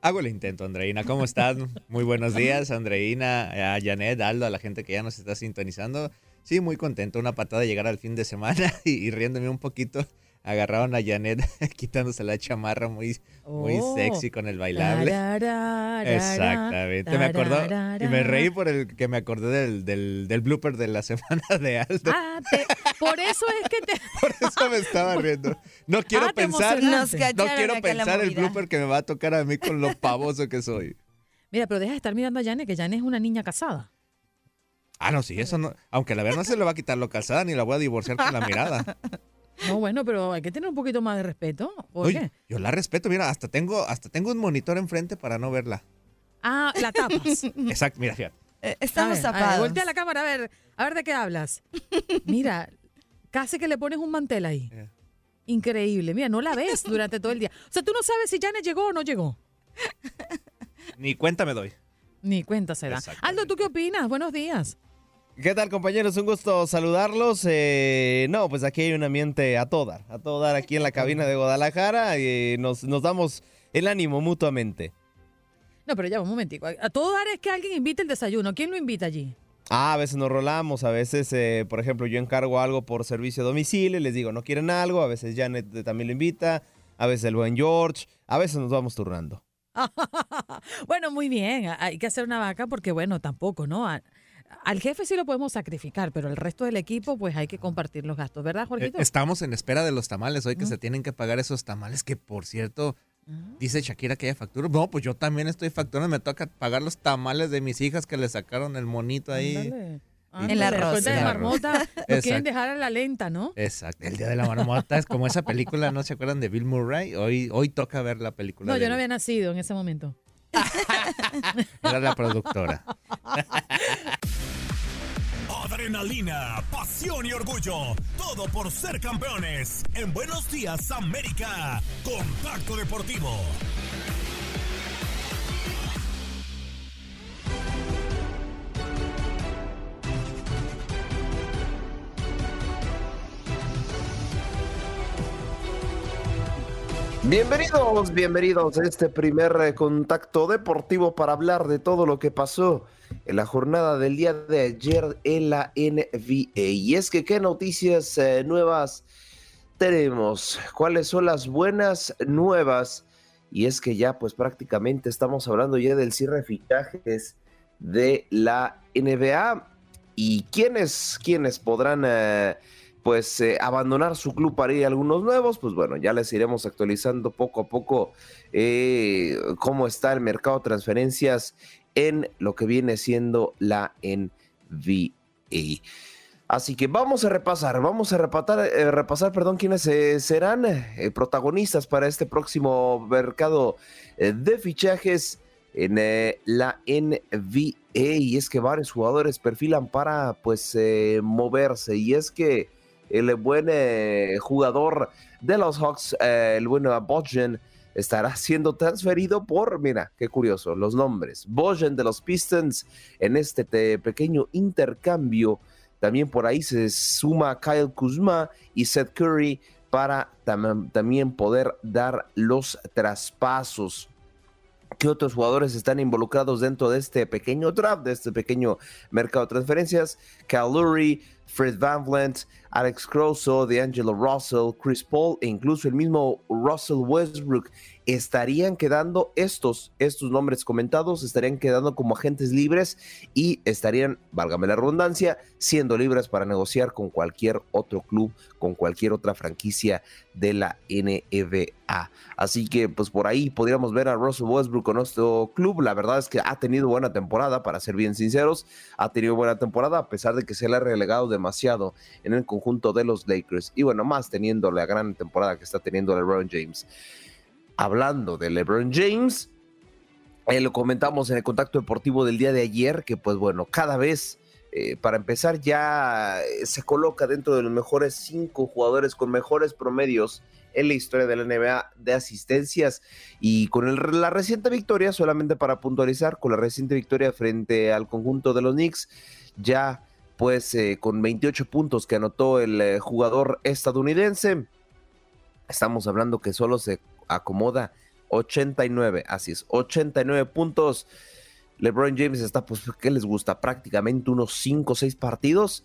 Speaker 7: Hago el intento, Andreina. ¿Cómo estás? Muy buenos días, Andreina, a Janet, Aldo, a la gente que ya nos está sintonizando. Sí, muy contento. Una patada de llegar al fin de semana y, y riéndome un poquito agarraron a Janet quitándose la chamarra muy, muy
Speaker 1: Oh.
Speaker 7: sexy con el bailable.
Speaker 1: Tararara,
Speaker 7: Exactamente. Me acordó y me reí por el que me acordé del, del, del blooper de la semana de Aldo.
Speaker 1: Ah, te- por eso es que te...
Speaker 7: Por eso me estaba riendo. No quiero
Speaker 1: Ah,
Speaker 7: pensar, no quiero pensar el blooper que me va a tocar a mí con lo pavoso que soy.
Speaker 1: Mira, pero deja de estar mirando a Janet, que Janet es una niña casada.
Speaker 7: Ah, no, sí, eso no. Aunque la verdad no se le va a quitar lo casada ni la voy a divorciar con la mirada.
Speaker 1: No, bueno, pero hay que tener un poquito más de respeto. ¿Por
Speaker 7: Oye,
Speaker 1: qué?
Speaker 7: yo la respeto, mira, hasta tengo, hasta tengo un monitor enfrente para no verla.
Speaker 1: Ah, la tapas.
Speaker 7: Exacto, mira, fíjate.
Speaker 3: estamos
Speaker 1: a ver,
Speaker 3: tapados.
Speaker 1: voltea la cámara a ver, a ver de qué hablas. Mira, casi que le pones un mantel ahí.
Speaker 7: Eh.
Speaker 1: Increíble. Mira, no la ves durante todo el día. O sea, tú no sabes si Janet llegó o no llegó.
Speaker 7: Ni cuenta me doy.
Speaker 1: Ni cuenta se da. Aldo, ¿tú qué opinas? Buenos días.
Speaker 9: ¿Qué tal compañeros? Un gusto saludarlos. Eh, no, pues aquí hay un ambiente a todo dar, a todo dar aquí en la cabina de Guadalajara y nos, nos damos el ánimo mutuamente.
Speaker 1: No, pero ya, un momentico. A todo dar es que alguien invite el desayuno. ¿Quién lo invita allí?
Speaker 9: Ah, a veces nos rolamos, a veces, eh, por ejemplo, yo encargo algo por servicio a domicilio y les digo, no quieren algo, a veces Janet eh, también lo invita, a veces el buen George, a veces nos vamos turnando.
Speaker 1: Bueno, muy bien. Hay que hacer una vaca porque, bueno, tampoco, ¿no? Al jefe sí lo podemos sacrificar, pero el resto del equipo, pues hay que compartir los gastos, ¿verdad,
Speaker 7: Eh,
Speaker 1: Jorgito?
Speaker 7: Estamos en espera de los tamales hoy que se tienen que pagar esos tamales que, por cierto, dice Shakira que haya factura. No, pues yo también estoy facturando. Me toca pagar los tamales de mis hijas que le sacaron el monito ahí.
Speaker 1: Ándale. En la cuenta de
Speaker 7: la
Speaker 1: marmota, lo quieren dejar a la lenta, ¿no?
Speaker 7: Exacto. El día de la marmota es como esa película, ¿no se acuerdan de Bill Murray? Hoy, hoy toca ver la película.
Speaker 1: No,
Speaker 7: de
Speaker 1: yo
Speaker 7: él.
Speaker 1: no había nacido en ese momento.
Speaker 7: Era la productora.
Speaker 2: Adrenalina, pasión y orgullo. Todo por ser campeones. En Buenos Días, América. Contacto Deportivo.
Speaker 4: Bienvenidos, bienvenidos a este primer eh, contacto deportivo para hablar de todo lo que pasó en la jornada del día de ayer en la NBA. Y es que qué noticias eh, nuevas tenemos, cuáles son las buenas nuevas. Y es que ya pues prácticamente estamos hablando ya del cierre de fichajes de la NBA. ¿Y quiénes, quiénes podrán... eh, pues eh, abandonar su club para ir a algunos nuevos, pues bueno, ya les iremos actualizando poco a poco eh, cómo está el mercado de transferencias en lo que viene siendo la NBA. Así que vamos a repasar, vamos a repasar, eh, repasar perdón, quiénes serán protagonistas para este próximo mercado de fichajes en la NBA. Y es que varios jugadores perfilan para pues moverse. Y es que el buen eh, jugador de los Hawks, eh, el buen Bojan, estará siendo transferido por, mira, qué curioso, los nombres. Bojan de los Pistons en este te- pequeño intercambio. También por ahí se suma Kyle Kuzma y Seth Curry para tam- también poder dar los traspasos. ¿Qué otros jugadores están involucrados dentro de este pequeño draft, de este pequeño mercado de transferencias? Cal Lowry, Fred Van Vliet, Alex Croso, D'Angelo Russell, Chris Paul e incluso el mismo Russell Westbrook estarían quedando estos, estos nombres comentados, estarían quedando como agentes libres y estarían, válgame la redundancia, siendo libres para negociar con cualquier otro club, con cualquier otra franquicia de la NBA. Así que pues por ahí podríamos ver a Russell Westbrook con nuestro club. La verdad es que ha tenido buena temporada, para ser bien sinceros, ha tenido buena temporada a pesar de que se le ha relegado demasiado en el conjunto de los Lakers. Y bueno, más teniendo la gran temporada que está teniendo LeBron James hablando de LeBron James, eh, lo comentamos en el contacto deportivo del día de ayer, que pues bueno, cada vez, eh, para empezar, ya eh, se coloca dentro de los mejores cinco jugadores con mejores promedios en la historia de la NBA de asistencias y con la reciente victoria, solamente para puntualizar, con la reciente victoria frente al conjunto de los Knicks, ya pues con 28 puntos que anotó el jugador estadounidense, estamos hablando que solo se acomoda 89, así es, 89 puntos. LeBron James está, pues, ¿qué les gusta? Prácticamente unos 5 o 6 partidos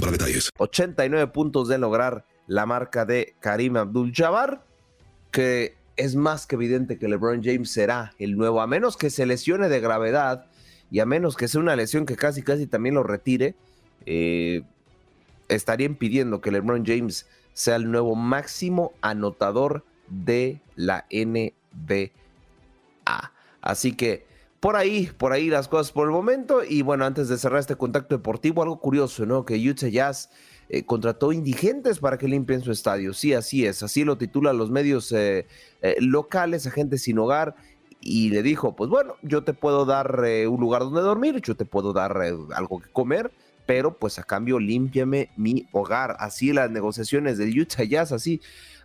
Speaker 10: para detalles.
Speaker 4: 89 puntos de lograr la marca de Karim Abdul-Jabbar, que es más que evidente que LeBron James será el nuevo, a menos que se lesione de gravedad y a menos que sea una lesión que casi casi también lo retire, eh, estaría impidiendo que LeBron James sea el nuevo máximo anotador de la NBA. Así que por ahí, por ahí las cosas por el momento. Y bueno, antes de cerrar este contacto deportivo, algo curioso, ¿no? Que Utah Jazz eh, contrató indigentes para que limpien su estadio. Sí, así es, así lo titulan los medios eh, eh, locales, agentes sin hogar. Y le dijo, pues bueno, yo te puedo dar un lugar donde dormir, yo te puedo dar algo que comer, pero pues a cambio límpiame mi hogar. Así las negociaciones del Utah Jazz, así,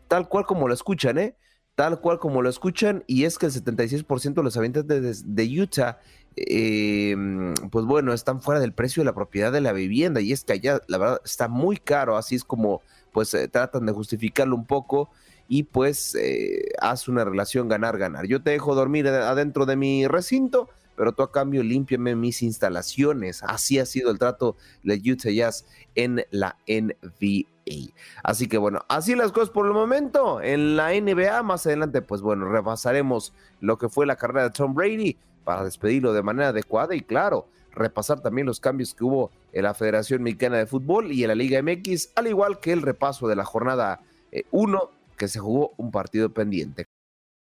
Speaker 4: tal cual como lo escuchan, ¿eh? Tal cual como lo escuchan, y es que el 76% de los habitantes de, Utah, eh, pues bueno, están fuera del precio de la propiedad de la vivienda, y es que allá, la verdad, está muy caro, así es como, pues, eh, tratan de justificarlo un poco, y pues, eh, hace una relación ganar-ganar. Yo te dejo dormir adentro de mi recinto, pero tú a cambio límpiame mis instalaciones. Así ha sido el trato de Utah Jazz en la NBA. Así que bueno, así las cosas por el momento. En la NBA, más adelante, pues bueno, repasaremos lo que fue la carrera de Tom Brady para despedirlo de manera adecuada y claro, repasar también los cambios que hubo en la Federación Mexicana de Fútbol y en la Liga MX, al igual que el repaso de la jornada 1 eh, que se jugó un partido pendiente.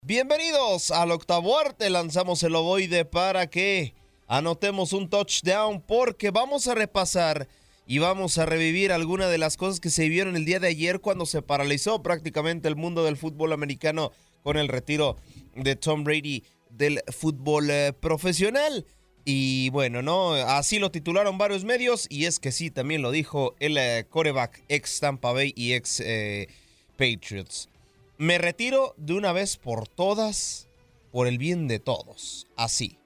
Speaker 11: Bienvenidos al octavo arte, lanzamos el ovoide para que anotemos un touchdown porque vamos a repasar y vamos a revivir algunas de las cosas que se vieron el día de ayer cuando se paralizó prácticamente el mundo del fútbol americano con el retiro de Tom Brady del fútbol eh, profesional. Y bueno, ¿no? Así lo titularon varios medios y es que sí, también lo dijo el eh, coreback ex Tampa Bay y ex eh, Patriots. Me retiro de una vez por todas, por el bien de todos. Así.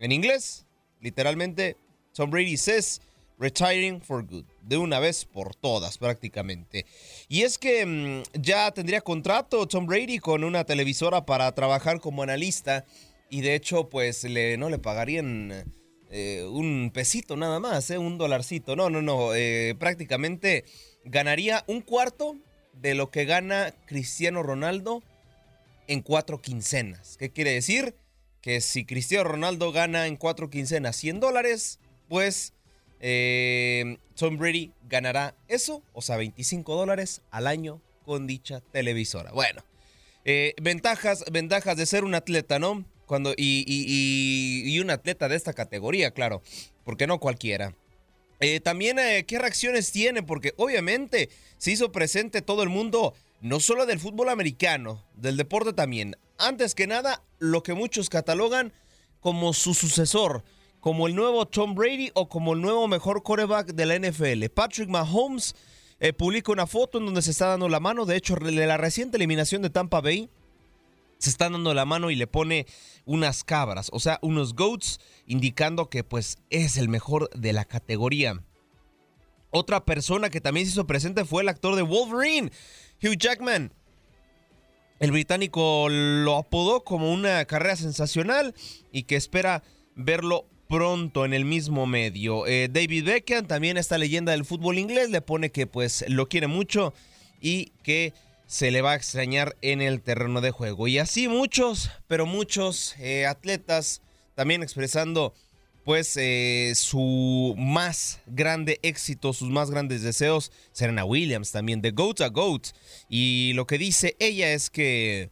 Speaker 11: En inglés, literalmente, Tom Brady says Retiring for Good, de una vez por todas prácticamente. Y es que mm, ya tendría contrato Tom Brady con una televisora para trabajar como analista y de hecho pues le, no le pagarían eh, un pesito nada más, eh, un dolarcito. No, no, no, eh, prácticamente ganaría un cuarto de lo que gana Cristiano Ronaldo en cuatro quincenas. ¿Qué quiere decir? Que si Cristiano Ronaldo gana en cuatro quincenas 100 dólares, pues eh, Tom Brady ganará eso, o sea, 25 dólares al año con dicha televisora. Bueno, eh, ventajas, ventajas de ser un atleta, ¿no? Cuando, y, un atleta de esta categoría, claro, porque no cualquiera. Eh, también, ¿qué reacciones tiene? Porque obviamente se hizo presente todo el mundo, no solo del fútbol americano, del deporte también. Antes que nada, lo que muchos catalogan como su sucesor, como el nuevo Tom Brady o como el nuevo mejor quarterback de la NFL. Patrick Mahomes eh, publica una foto en donde se está dando la mano. De hecho, de la reciente eliminación de Tampa Bay,
Speaker 4: se están dando la mano y le pone unas cabras, o sea, unos goats, indicando que pues es el mejor de la categoría. Otra persona que también se hizo presente fue el actor de Wolverine, Hugh Jackman. El británico lo apodó como una carrera sensacional y que espera verlo pronto en el mismo medio. Eh, David Beckham, también esta leyenda del fútbol inglés, le pone que pues lo quiere mucho y que se le va a extrañar en el terreno de juego. Y así muchos, pero muchos eh, atletas también expresando pues eh, su más grande éxito, sus más grandes deseos. Serena Williams también, de Goat a Goat. Y lo que dice ella es que,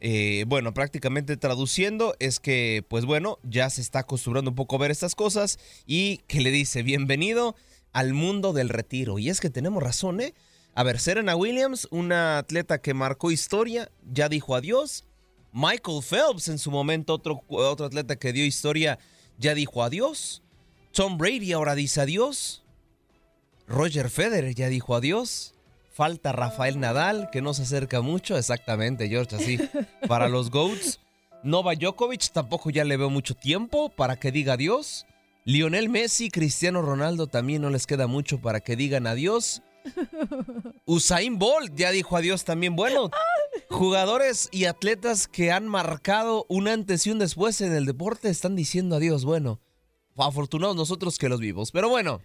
Speaker 4: eh, bueno, prácticamente traduciendo, es que, pues bueno, ya se está acostumbrando un poco a ver estas cosas y que le dice, bienvenido al mundo del retiro. Y es que tenemos razón, ¿eh? A ver, Serena Williams, una atleta que marcó historia, ya dijo adiós. Michael Phelps, en su momento, otro, otro atleta que dio historia ya dijo adiós. Tom Brady ahora dice adiós. Roger Federer ya dijo adiós. Falta Rafael Nadal, que no se acerca mucho. Exactamente, George, así. Para los GOATs. Nova Djokovic tampoco ya le veo mucho tiempo para que diga adiós. Lionel Messi, Cristiano Ronaldo también no les queda mucho para que digan adiós. Usain Bolt ya dijo adiós también. Bueno, jugadores y atletas que han marcado un antes y un después en el deporte están diciendo adiós. Bueno, afortunados nosotros que los vivos. Pero bueno.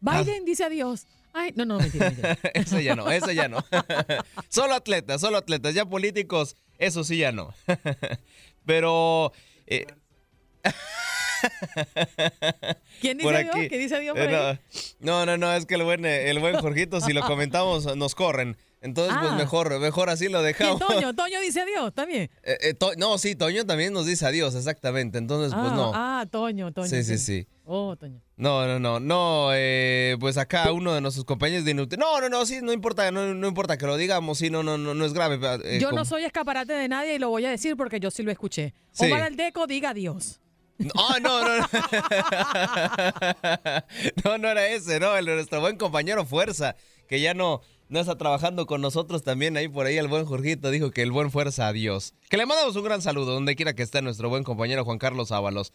Speaker 1: Biden dice adiós. Ay, no, no, mentira, mentira.
Speaker 4: eso ya no, eso ya no. solo atletas, solo atletas. Ya políticos, eso sí ya no. Pero... eh,
Speaker 1: ¿Quién dice
Speaker 4: aquí.
Speaker 1: ¿Quién dice adiós
Speaker 4: Eh,
Speaker 1: por ahí?
Speaker 4: no, no, no, es que el buen, eh, el buen Jorgito, si lo comentamos, nos corren. Entonces, pues
Speaker 1: Ah.
Speaker 4: mejor, mejor así lo
Speaker 1: ¿Quién,
Speaker 4: dejamos.
Speaker 1: Toño, Toño dice adiós también.
Speaker 4: Eh, eh, To- no, sí, Toño también nos dice adiós, exactamente. Entonces, pues
Speaker 1: ah,
Speaker 4: no.
Speaker 1: ah, Toño, Toño.
Speaker 4: sí, sí, sí.
Speaker 1: Oh, Toño.
Speaker 4: No, no, no, no, eh, pues acá uno de nuestros compañeros de Inútil. No, no, no, sí, no importa, no, no importa que lo digamos, sí, no, no, no, no es grave.
Speaker 1: yo
Speaker 4: como-
Speaker 1: no soy escaparate de nadie y lo voy a decir porque yo sí lo escuché.
Speaker 4: Sí.
Speaker 1: Omar Aldeco diga adiós.
Speaker 4: Ah, no, no, no. no, no era ese, no, el nuestro buen compañero Fuerza, que ya no, no está trabajando con nosotros también ahí por ahí el buen Jorgito dijo que el buen Fuerza, adiós. Que le mandamos un gran saludo donde quiera que esté nuestro buen compañero Juan Carlos Ábalos.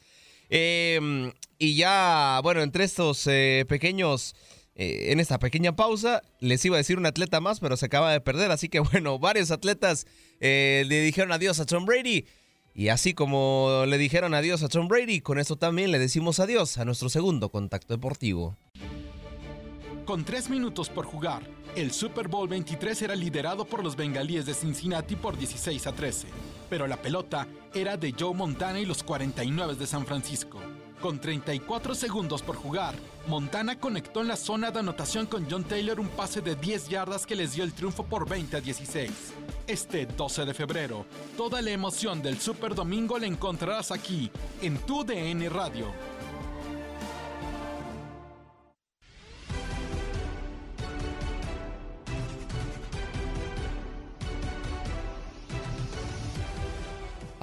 Speaker 4: Eh, y ya, bueno, entre estos eh, pequeños, eh, en esta pequeña pausa, les iba a decir un atleta más, pero se acaba de perder, así que bueno, varios atletas eh, le dijeron adiós a Tom Brady. Y así como le dijeron adiós a Tom Brady, con eso también le decimos adiós a nuestro segundo contacto deportivo.
Speaker 12: Con tres minutos por jugar, el Super Bowl 23 era liderado por los bengalíes de Cincinnati por 16 a 13, pero la pelota era de Joe Montana y los 49 de San Francisco. Con 34 segundos por jugar, Montana conectó en la zona de anotación con John Taylor un pase de 10 yardas que les dio el triunfo por 20 a 16. Este 12 de febrero, toda la emoción del Super Domingo la encontrarás aquí, en tu DN Radio.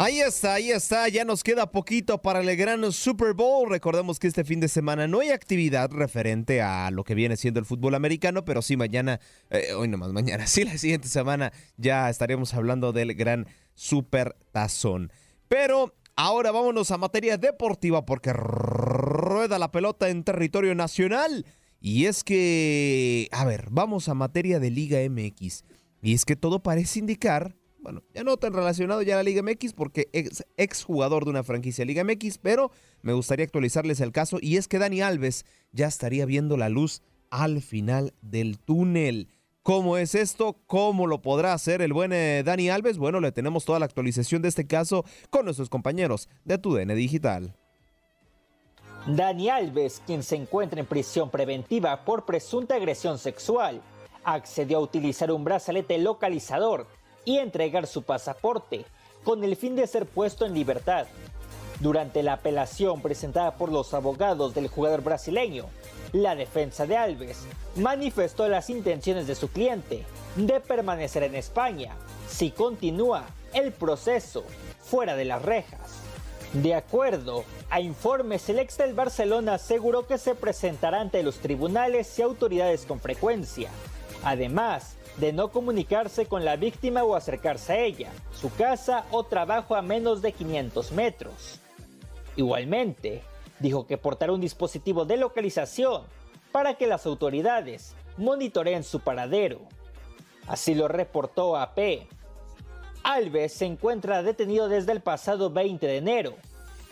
Speaker 4: Ahí está, ahí está, ya nos queda poquito para el gran Super Bowl. Recordemos que este fin de semana no hay actividad referente a lo que viene siendo el fútbol americano, pero sí mañana, eh, hoy nomás mañana, sí la siguiente semana ya estaremos hablando del gran Super Tazón. Pero ahora vámonos a materia deportiva porque rueda la pelota en territorio nacional. Y es que, a ver, vamos a materia de Liga MX. Y es que todo parece indicar bueno, ya no tan relacionado ya a la Liga MX porque es ex jugador de una franquicia Liga MX, pero me gustaría actualizarles el caso y es que Dani Alves ya estaría viendo la luz al final del túnel. ¿Cómo es esto? ¿Cómo lo podrá hacer el buen eh, Dani Alves? Bueno, le tenemos toda la actualización de este caso con nuestros compañeros de TUDN Digital.
Speaker 13: Dani Alves, quien se encuentra en prisión preventiva por presunta agresión sexual, accedió a utilizar un brazalete localizador y entregar su pasaporte, con el fin de ser puesto en libertad. Durante la apelación presentada por los abogados del jugador brasileño, la defensa de Alves manifestó las intenciones de su cliente de permanecer en España si continúa el proceso fuera de las rejas. De acuerdo a informes, el ex del Barcelona aseguró que se presentará ante los tribunales y autoridades con frecuencia, además de no comunicarse con la víctima o acercarse a ella, su casa o trabajo a menos de 500 metros. Igualmente, dijo que portará un dispositivo de localización para que las autoridades monitoreen su paradero. Así lo reportó AP. Alves se encuentra detenido desde el pasado 20 de enero,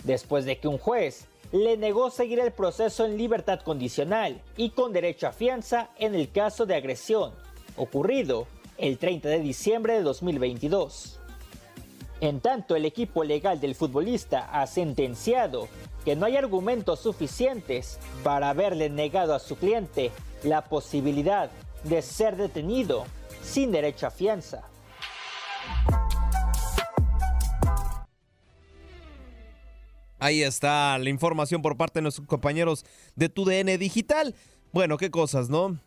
Speaker 13: después de que un juez le negó seguir el proceso en libertad condicional y con derecho a fianza en el caso de agresión, ocurrido el 30 de diciembre de 2022. En tanto, el equipo legal del futbolista ha sentenciado que no hay argumentos suficientes para haberle negado a su cliente la posibilidad de ser detenido sin derecho a fianza.
Speaker 4: Ahí está la información por parte de nuestros compañeros de TUDN Digital. Bueno, qué cosas, ¿no?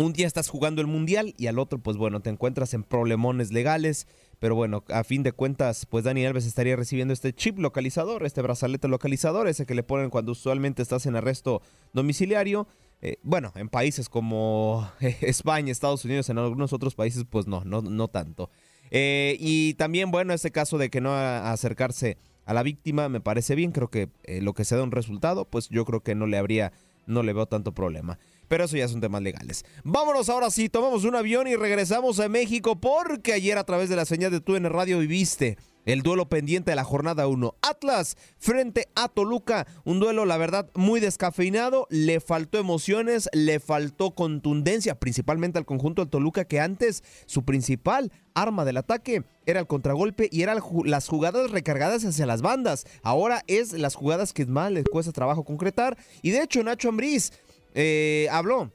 Speaker 4: Un día estás jugando el mundial y al otro, pues bueno, te encuentras en problemones legales. Pero bueno, a fin de cuentas, pues Dani Alves estaría recibiendo este chip localizador, este brazalete localizador, ese que le ponen cuando usualmente estás en arresto domiciliario. Eh, bueno, en países como España, Estados Unidos, en algunos otros países, pues no, no, no tanto. Eh, y también, bueno, este caso de que no acercarse a la víctima me parece bien, creo que eh, lo que se da un resultado, pues yo creo que no le habría, no le veo tanto problema. Pero eso ya son temas legales. Vámonos ahora sí, tomamos un avión y regresamos a México porque ayer a través de la señal de en Radio viviste el duelo pendiente de la jornada 1. Atlas frente a Toluca. Un duelo, la verdad, muy descafeinado. Le faltó emociones, le faltó contundencia, principalmente al conjunto del Toluca, que antes su principal arma del ataque era el contragolpe y eran las jugadas recargadas hacia las bandas. Ahora es las jugadas que más les cuesta trabajo concretar. Y de hecho, Nacho Ambriz eh, habló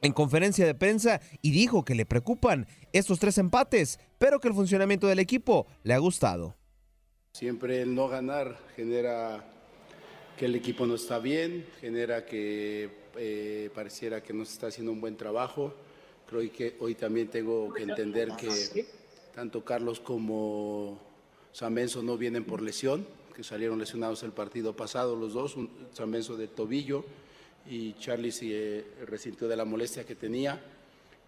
Speaker 4: en conferencia de prensa y dijo que le preocupan estos tres empates, pero que el funcionamiento del equipo le ha gustado.
Speaker 14: Siempre el no ganar genera que el equipo no está bien, genera que eh, pareciera que no se está haciendo un buen trabajo. Creo que hoy también tengo que entender que tanto Carlos como Samenso no vienen por lesión, que salieron lesionados el partido pasado los dos, Samenso de tobillo y Charlie se resintió de la molestia que tenía.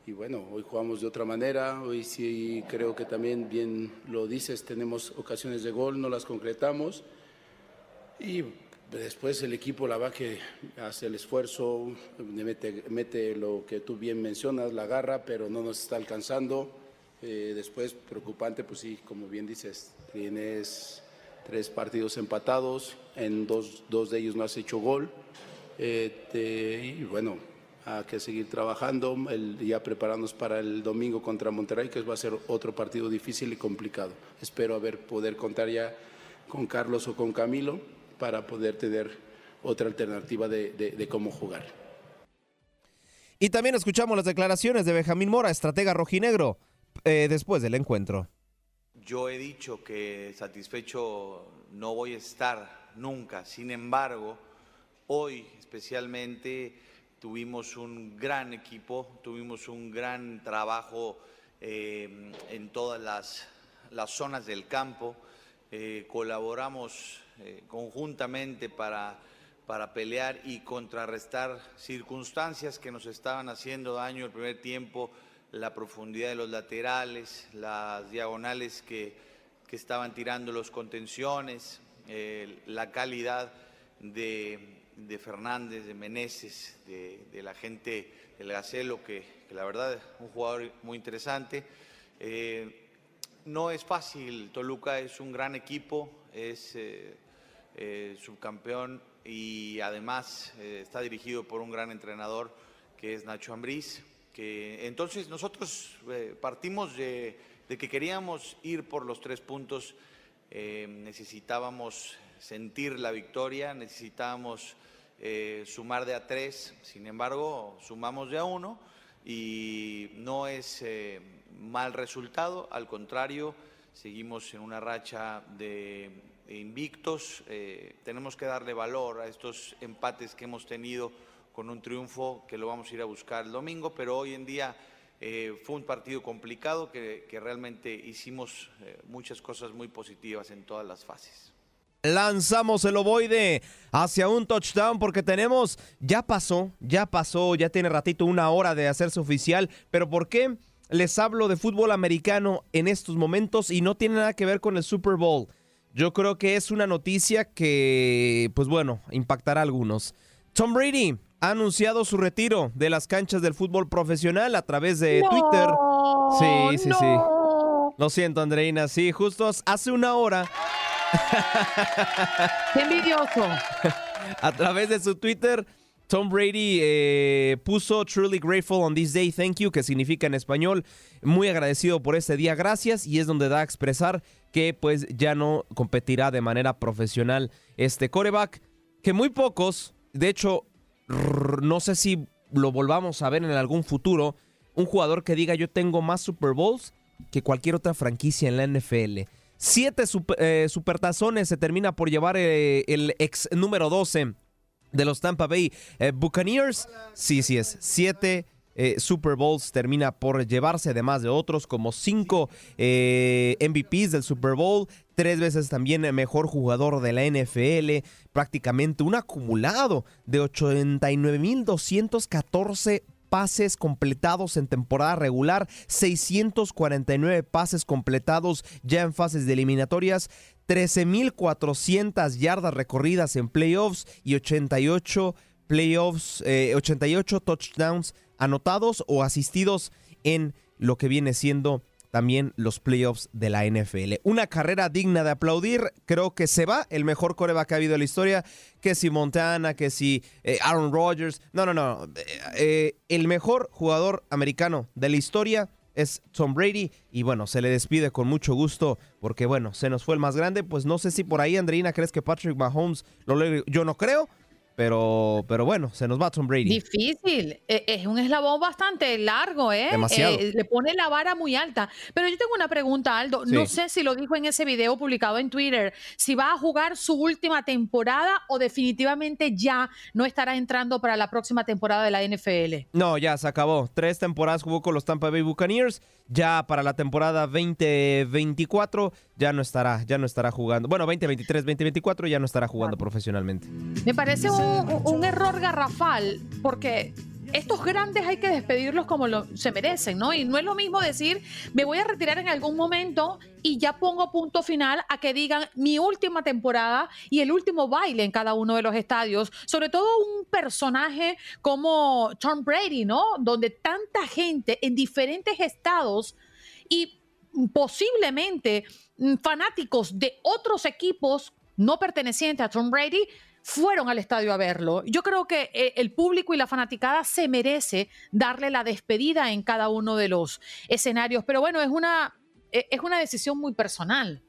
Speaker 14: Y bueno, hoy jugamos de otra manera, hoy sí creo que también bien lo dices, tenemos ocasiones de gol, no las concretamos. Y después el equipo la va que hace el esfuerzo, mete, mete lo que tú bien mencionas, la garra, pero no nos está alcanzando. Eh, después, preocupante, pues sí, como bien dices, tienes tres partidos empatados, en dos, dos de ellos no has hecho gol. Este, y bueno, hay que seguir trabajando, el, ya prepararnos para el domingo contra Monterrey, que va a ser otro partido difícil y complicado. Espero haber poder contar ya con Carlos o con Camilo para poder tener otra alternativa de, cómo jugar.
Speaker 4: Y también escuchamos las declaraciones de Benjamín Mora, estratega rojinegro, eh, después del encuentro.
Speaker 15: Yo he dicho que satisfecho no voy a estar nunca, sin embargo, hoy especialmente tuvimos un gran equipo, tuvimos un gran trabajo eh, en todas las, zonas del campo, eh, colaboramos eh, conjuntamente para, para pelear y contrarrestar circunstancias que nos estaban haciendo daño el primer tiempo, la profundidad de los laterales, las diagonales que, que estaban tirando los contenciones, la calidad de de Fernández, de Meneses, de, la gente del Gacelo, que, la verdad es un jugador muy interesante. Eh, no es fácil, Toluca es un gran equipo, es eh, eh, subcampeón y además está dirigido por un gran entrenador que es Nacho Ambriz. Que, entonces nosotros partimos de, de, que queríamos ir por los tres puntos, necesitábamos sentir la victoria, necesitábamos eh, sumar de a tres, sin embargo, sumamos de a uno y no es eh, mal resultado, al contrario, seguimos en una racha de invictos, eh, tenemos que darle valor a estos empates que hemos tenido con un triunfo que lo vamos a ir a buscar el domingo, pero hoy en día fue un partido complicado que realmente hicimos muchas cosas muy positivas en todas las fases.
Speaker 4: Lanzamos el ovoide hacia un touchdown porque tenemos, ya pasó, ya pasó, ya tiene ratito una hora de hacerse oficial, pero ¿por qué les hablo de fútbol americano en estos momentos y no tiene nada que ver con el Super Bowl? Yo creo que es una noticia que, pues bueno, impactará a algunos. Tom Brady ha anunciado su retiro de las canchas del fútbol profesional a través de Twitter. Sí, sí, sí. Lo siento, Andreina. Sí, justo hace una hora.
Speaker 1: ¡Qué envidioso!
Speaker 4: a través de su Twitter, Tom Brady eh, puso Truly grateful on this day, thank you, que significa en español muy agradecido por este día, gracias, y es donde da a expresar que pues ya no competirá de manera profesional este coreback, que muy pocos, de hecho, no sé si lo volvamos a ver en algún futuro, un jugador que diga yo tengo más Super Bowls que cualquier otra franquicia en la NFL. Siete eh, supertazones se termina por llevar eh, el ex número 12 de los Tampa Bay eh, Buccaneers. Sí, sí es. Siete Super Bowls termina por llevarse, además de otros como cinco MVPs del Super Bowl, tres veces también mejor jugador de la NFL, prácticamente un acumulado de 89.214 pases completados en temporada regular, 649 pases completados ya en fases de eliminatorias, 13.400 yardas recorridas en playoffs y 88 playoffs, 88 eh, touchdowns anotados o asistidos en lo que viene siendo también los playoffs de la NFL. Una carrera digna de aplaudir. Creo que se va el mejor coreback que ha habido en la historia. Que si Montana, que si eh, Aaron Rodgers. No, no, no. Eh, eh, el mejor jugador americano de la historia es Tom Brady. Y bueno, se le despide con mucho gusto porque, bueno, se nos fue el más grande. Pues no sé si por ahí, Andreina, crees que Patrick Mahomes lo Yo no creo. Pero, pero bueno, se nos va Tom Brady.
Speaker 1: Difícil. E, es un eslabón bastante largo, ¿eh?
Speaker 4: Demasiado.
Speaker 1: Eh, le pone la vara muy alta. Pero yo tengo una pregunta, Aldo. No sé si lo dijo en ese video publicado en Twitter, si va a jugar su última temporada o definitivamente ya no estará entrando para la próxima temporada de la NFL.
Speaker 4: No, ya se acabó. Tres temporadas jugó con los Tampa Bay Buccaneers. Ya para la temporada 2024 ya no estará, ya no estará jugando. Bueno, 2023, 2024 ya no estará jugando profesionalmente.
Speaker 1: Me parece un, un error garrafal porque estos grandes hay que despedirlos como lo, se merecen, ¿no? Y no es lo mismo decir, me voy a retirar en algún momento y ya pongo punto final a que digan mi última temporada y el último baile en cada uno de los estadios. Sobre todo un personaje como Tom Brady, ¿no? Donde tanta gente en diferentes estados y posiblemente fanáticos de otros equipos no pertenecientes a Tom Brady fueron al estadio a verlo. Yo creo que eh, el público y la fanaticada se merece darle la despedida en cada uno de los escenarios, pero bueno, es una, e, es una decisión muy personal.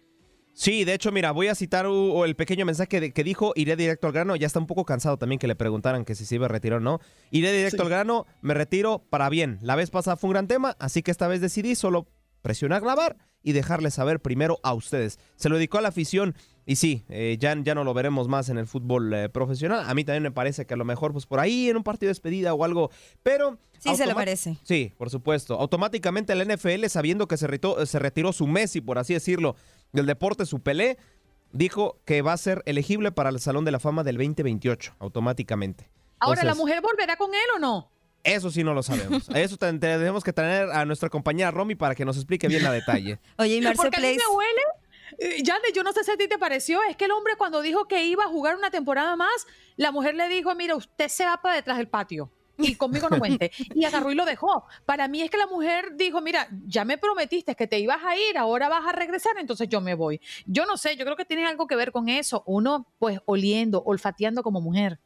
Speaker 4: Sí, de hecho, mira, voy a citar el pequeño mensaje que dijo, iré directo al grano, ya está un poco cansado también que le preguntaran que si se iba a retirar o no. Iré directo al grano, me retiro para bien. La vez pasada fue un gran tema, así que esta vez decidí solo presionar grabar y dejarles saber primero a ustedes. Se lo dedicó a la afición y sí, eh, ya, ya no lo veremos más en el fútbol eh, profesional. A mí también me parece que a lo mejor, pues por ahí en un partido de despedida o algo, pero...
Speaker 3: Sí, se lo merece.
Speaker 4: Sí, por supuesto. Automáticamente el NFL, sabiendo que se, se retiró su Messi, por así decirlo, del deporte, su Pelé, dijo que va a ser elegible para el Salón de la Fama del 2028, automáticamente.
Speaker 1: Ahora, ¿la mujer volverá con él o no?
Speaker 4: Eso sí no lo sabemos. Eso tenemos que traer a nuestra compañera Romy para que nos explique bien la detalle.
Speaker 3: Oye, y Marce
Speaker 1: Porque a mí me huele eh, ya yo no sé si a ti te pareció, es que el hombre cuando dijo que iba a jugar una temporada más, la mujer le dijo, mira, usted se va para detrás del patio y conmigo no cuente. Y agarró y lo dejó. Para mí es que la mujer dijo, mira, ya me prometiste que te ibas a ir, ahora vas a regresar, entonces yo me voy. Yo no sé, yo creo que tiene algo que ver con eso. Uno, pues, oliendo, olfateando como mujer.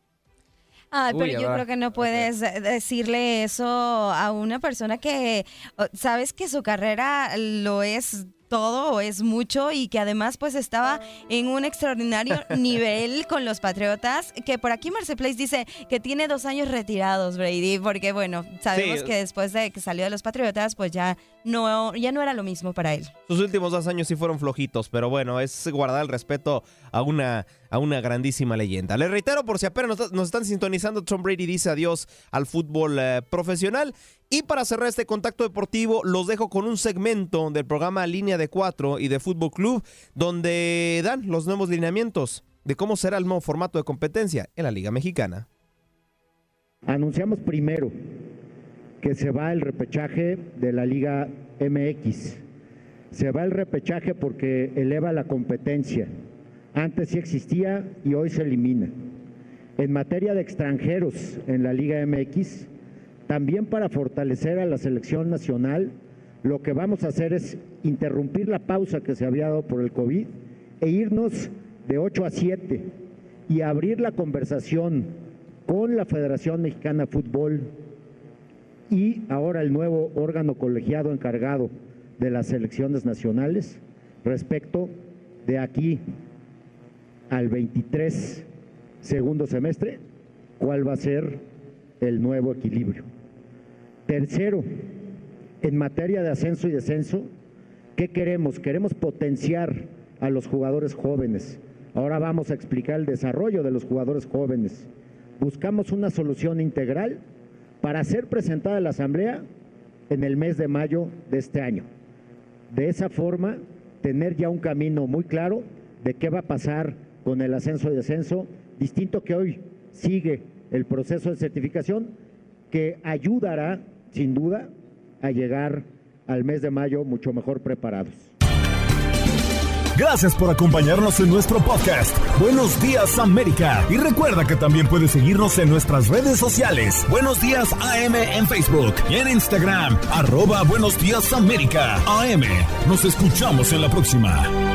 Speaker 3: Ay, pero yo creo que no puedes decirle eso a una persona que sabes que su carrera lo es todo o es mucho y que además pues estaba en un extraordinario nivel con los Patriotas, que por aquí Marce Place dice que tiene dos años retirados Brady, porque bueno, sabemos que después de que salió de los Patriotas pues ya no, ya no era lo mismo para él.
Speaker 4: Sus últimos dos años sí fueron flojitos, pero bueno, es guardar el respeto a una, a una grandísima leyenda. Les reitero, por si apenas nos, nos están sintonizando, Tom Brady dice adiós al fútbol eh, profesional. Y para cerrar este contacto deportivo, los dejo con un segmento del programa Línea de Cuatro y de Fútbol Club, donde dan los nuevos lineamientos de cómo será el nuevo formato de competencia en la Liga Mexicana.
Speaker 16: Anunciamos primero que se va el repechaje de la Liga MX. Se va el repechaje porque eleva la competencia. Antes sí existía y hoy se elimina. En materia de extranjeros en la Liga MX, también para fortalecer a la selección nacional, lo que vamos a hacer es interrumpir la pausa que se había dado por el COVID e irnos de 8 a 7 y abrir la conversación con la Federación Mexicana de Fútbol y ahora el nuevo órgano colegiado encargado de las selecciones nacionales respecto de aquí al 23 segundo semestre, cuál va a ser el nuevo equilibrio. Tercero, en materia de ascenso y descenso, ¿qué queremos? Queremos potenciar a los jugadores jóvenes. Ahora vamos a explicar el desarrollo de los jugadores jóvenes. Buscamos una solución integral para ser presentada a la Asamblea en el mes de mayo de este año. De esa forma, tener ya un camino muy claro de qué va a pasar con el ascenso y descenso, distinto que hoy sigue el proceso de certificación, que ayudará, sin duda, a llegar al mes de mayo mucho mejor preparados.
Speaker 2: Gracias por acompañarnos en nuestro podcast. Buenos días América. Y recuerda que también puedes seguirnos en nuestras redes sociales. Buenos días AM en Facebook y en Instagram. Arroba Buenos días América. AM. Nos escuchamos en la próxima.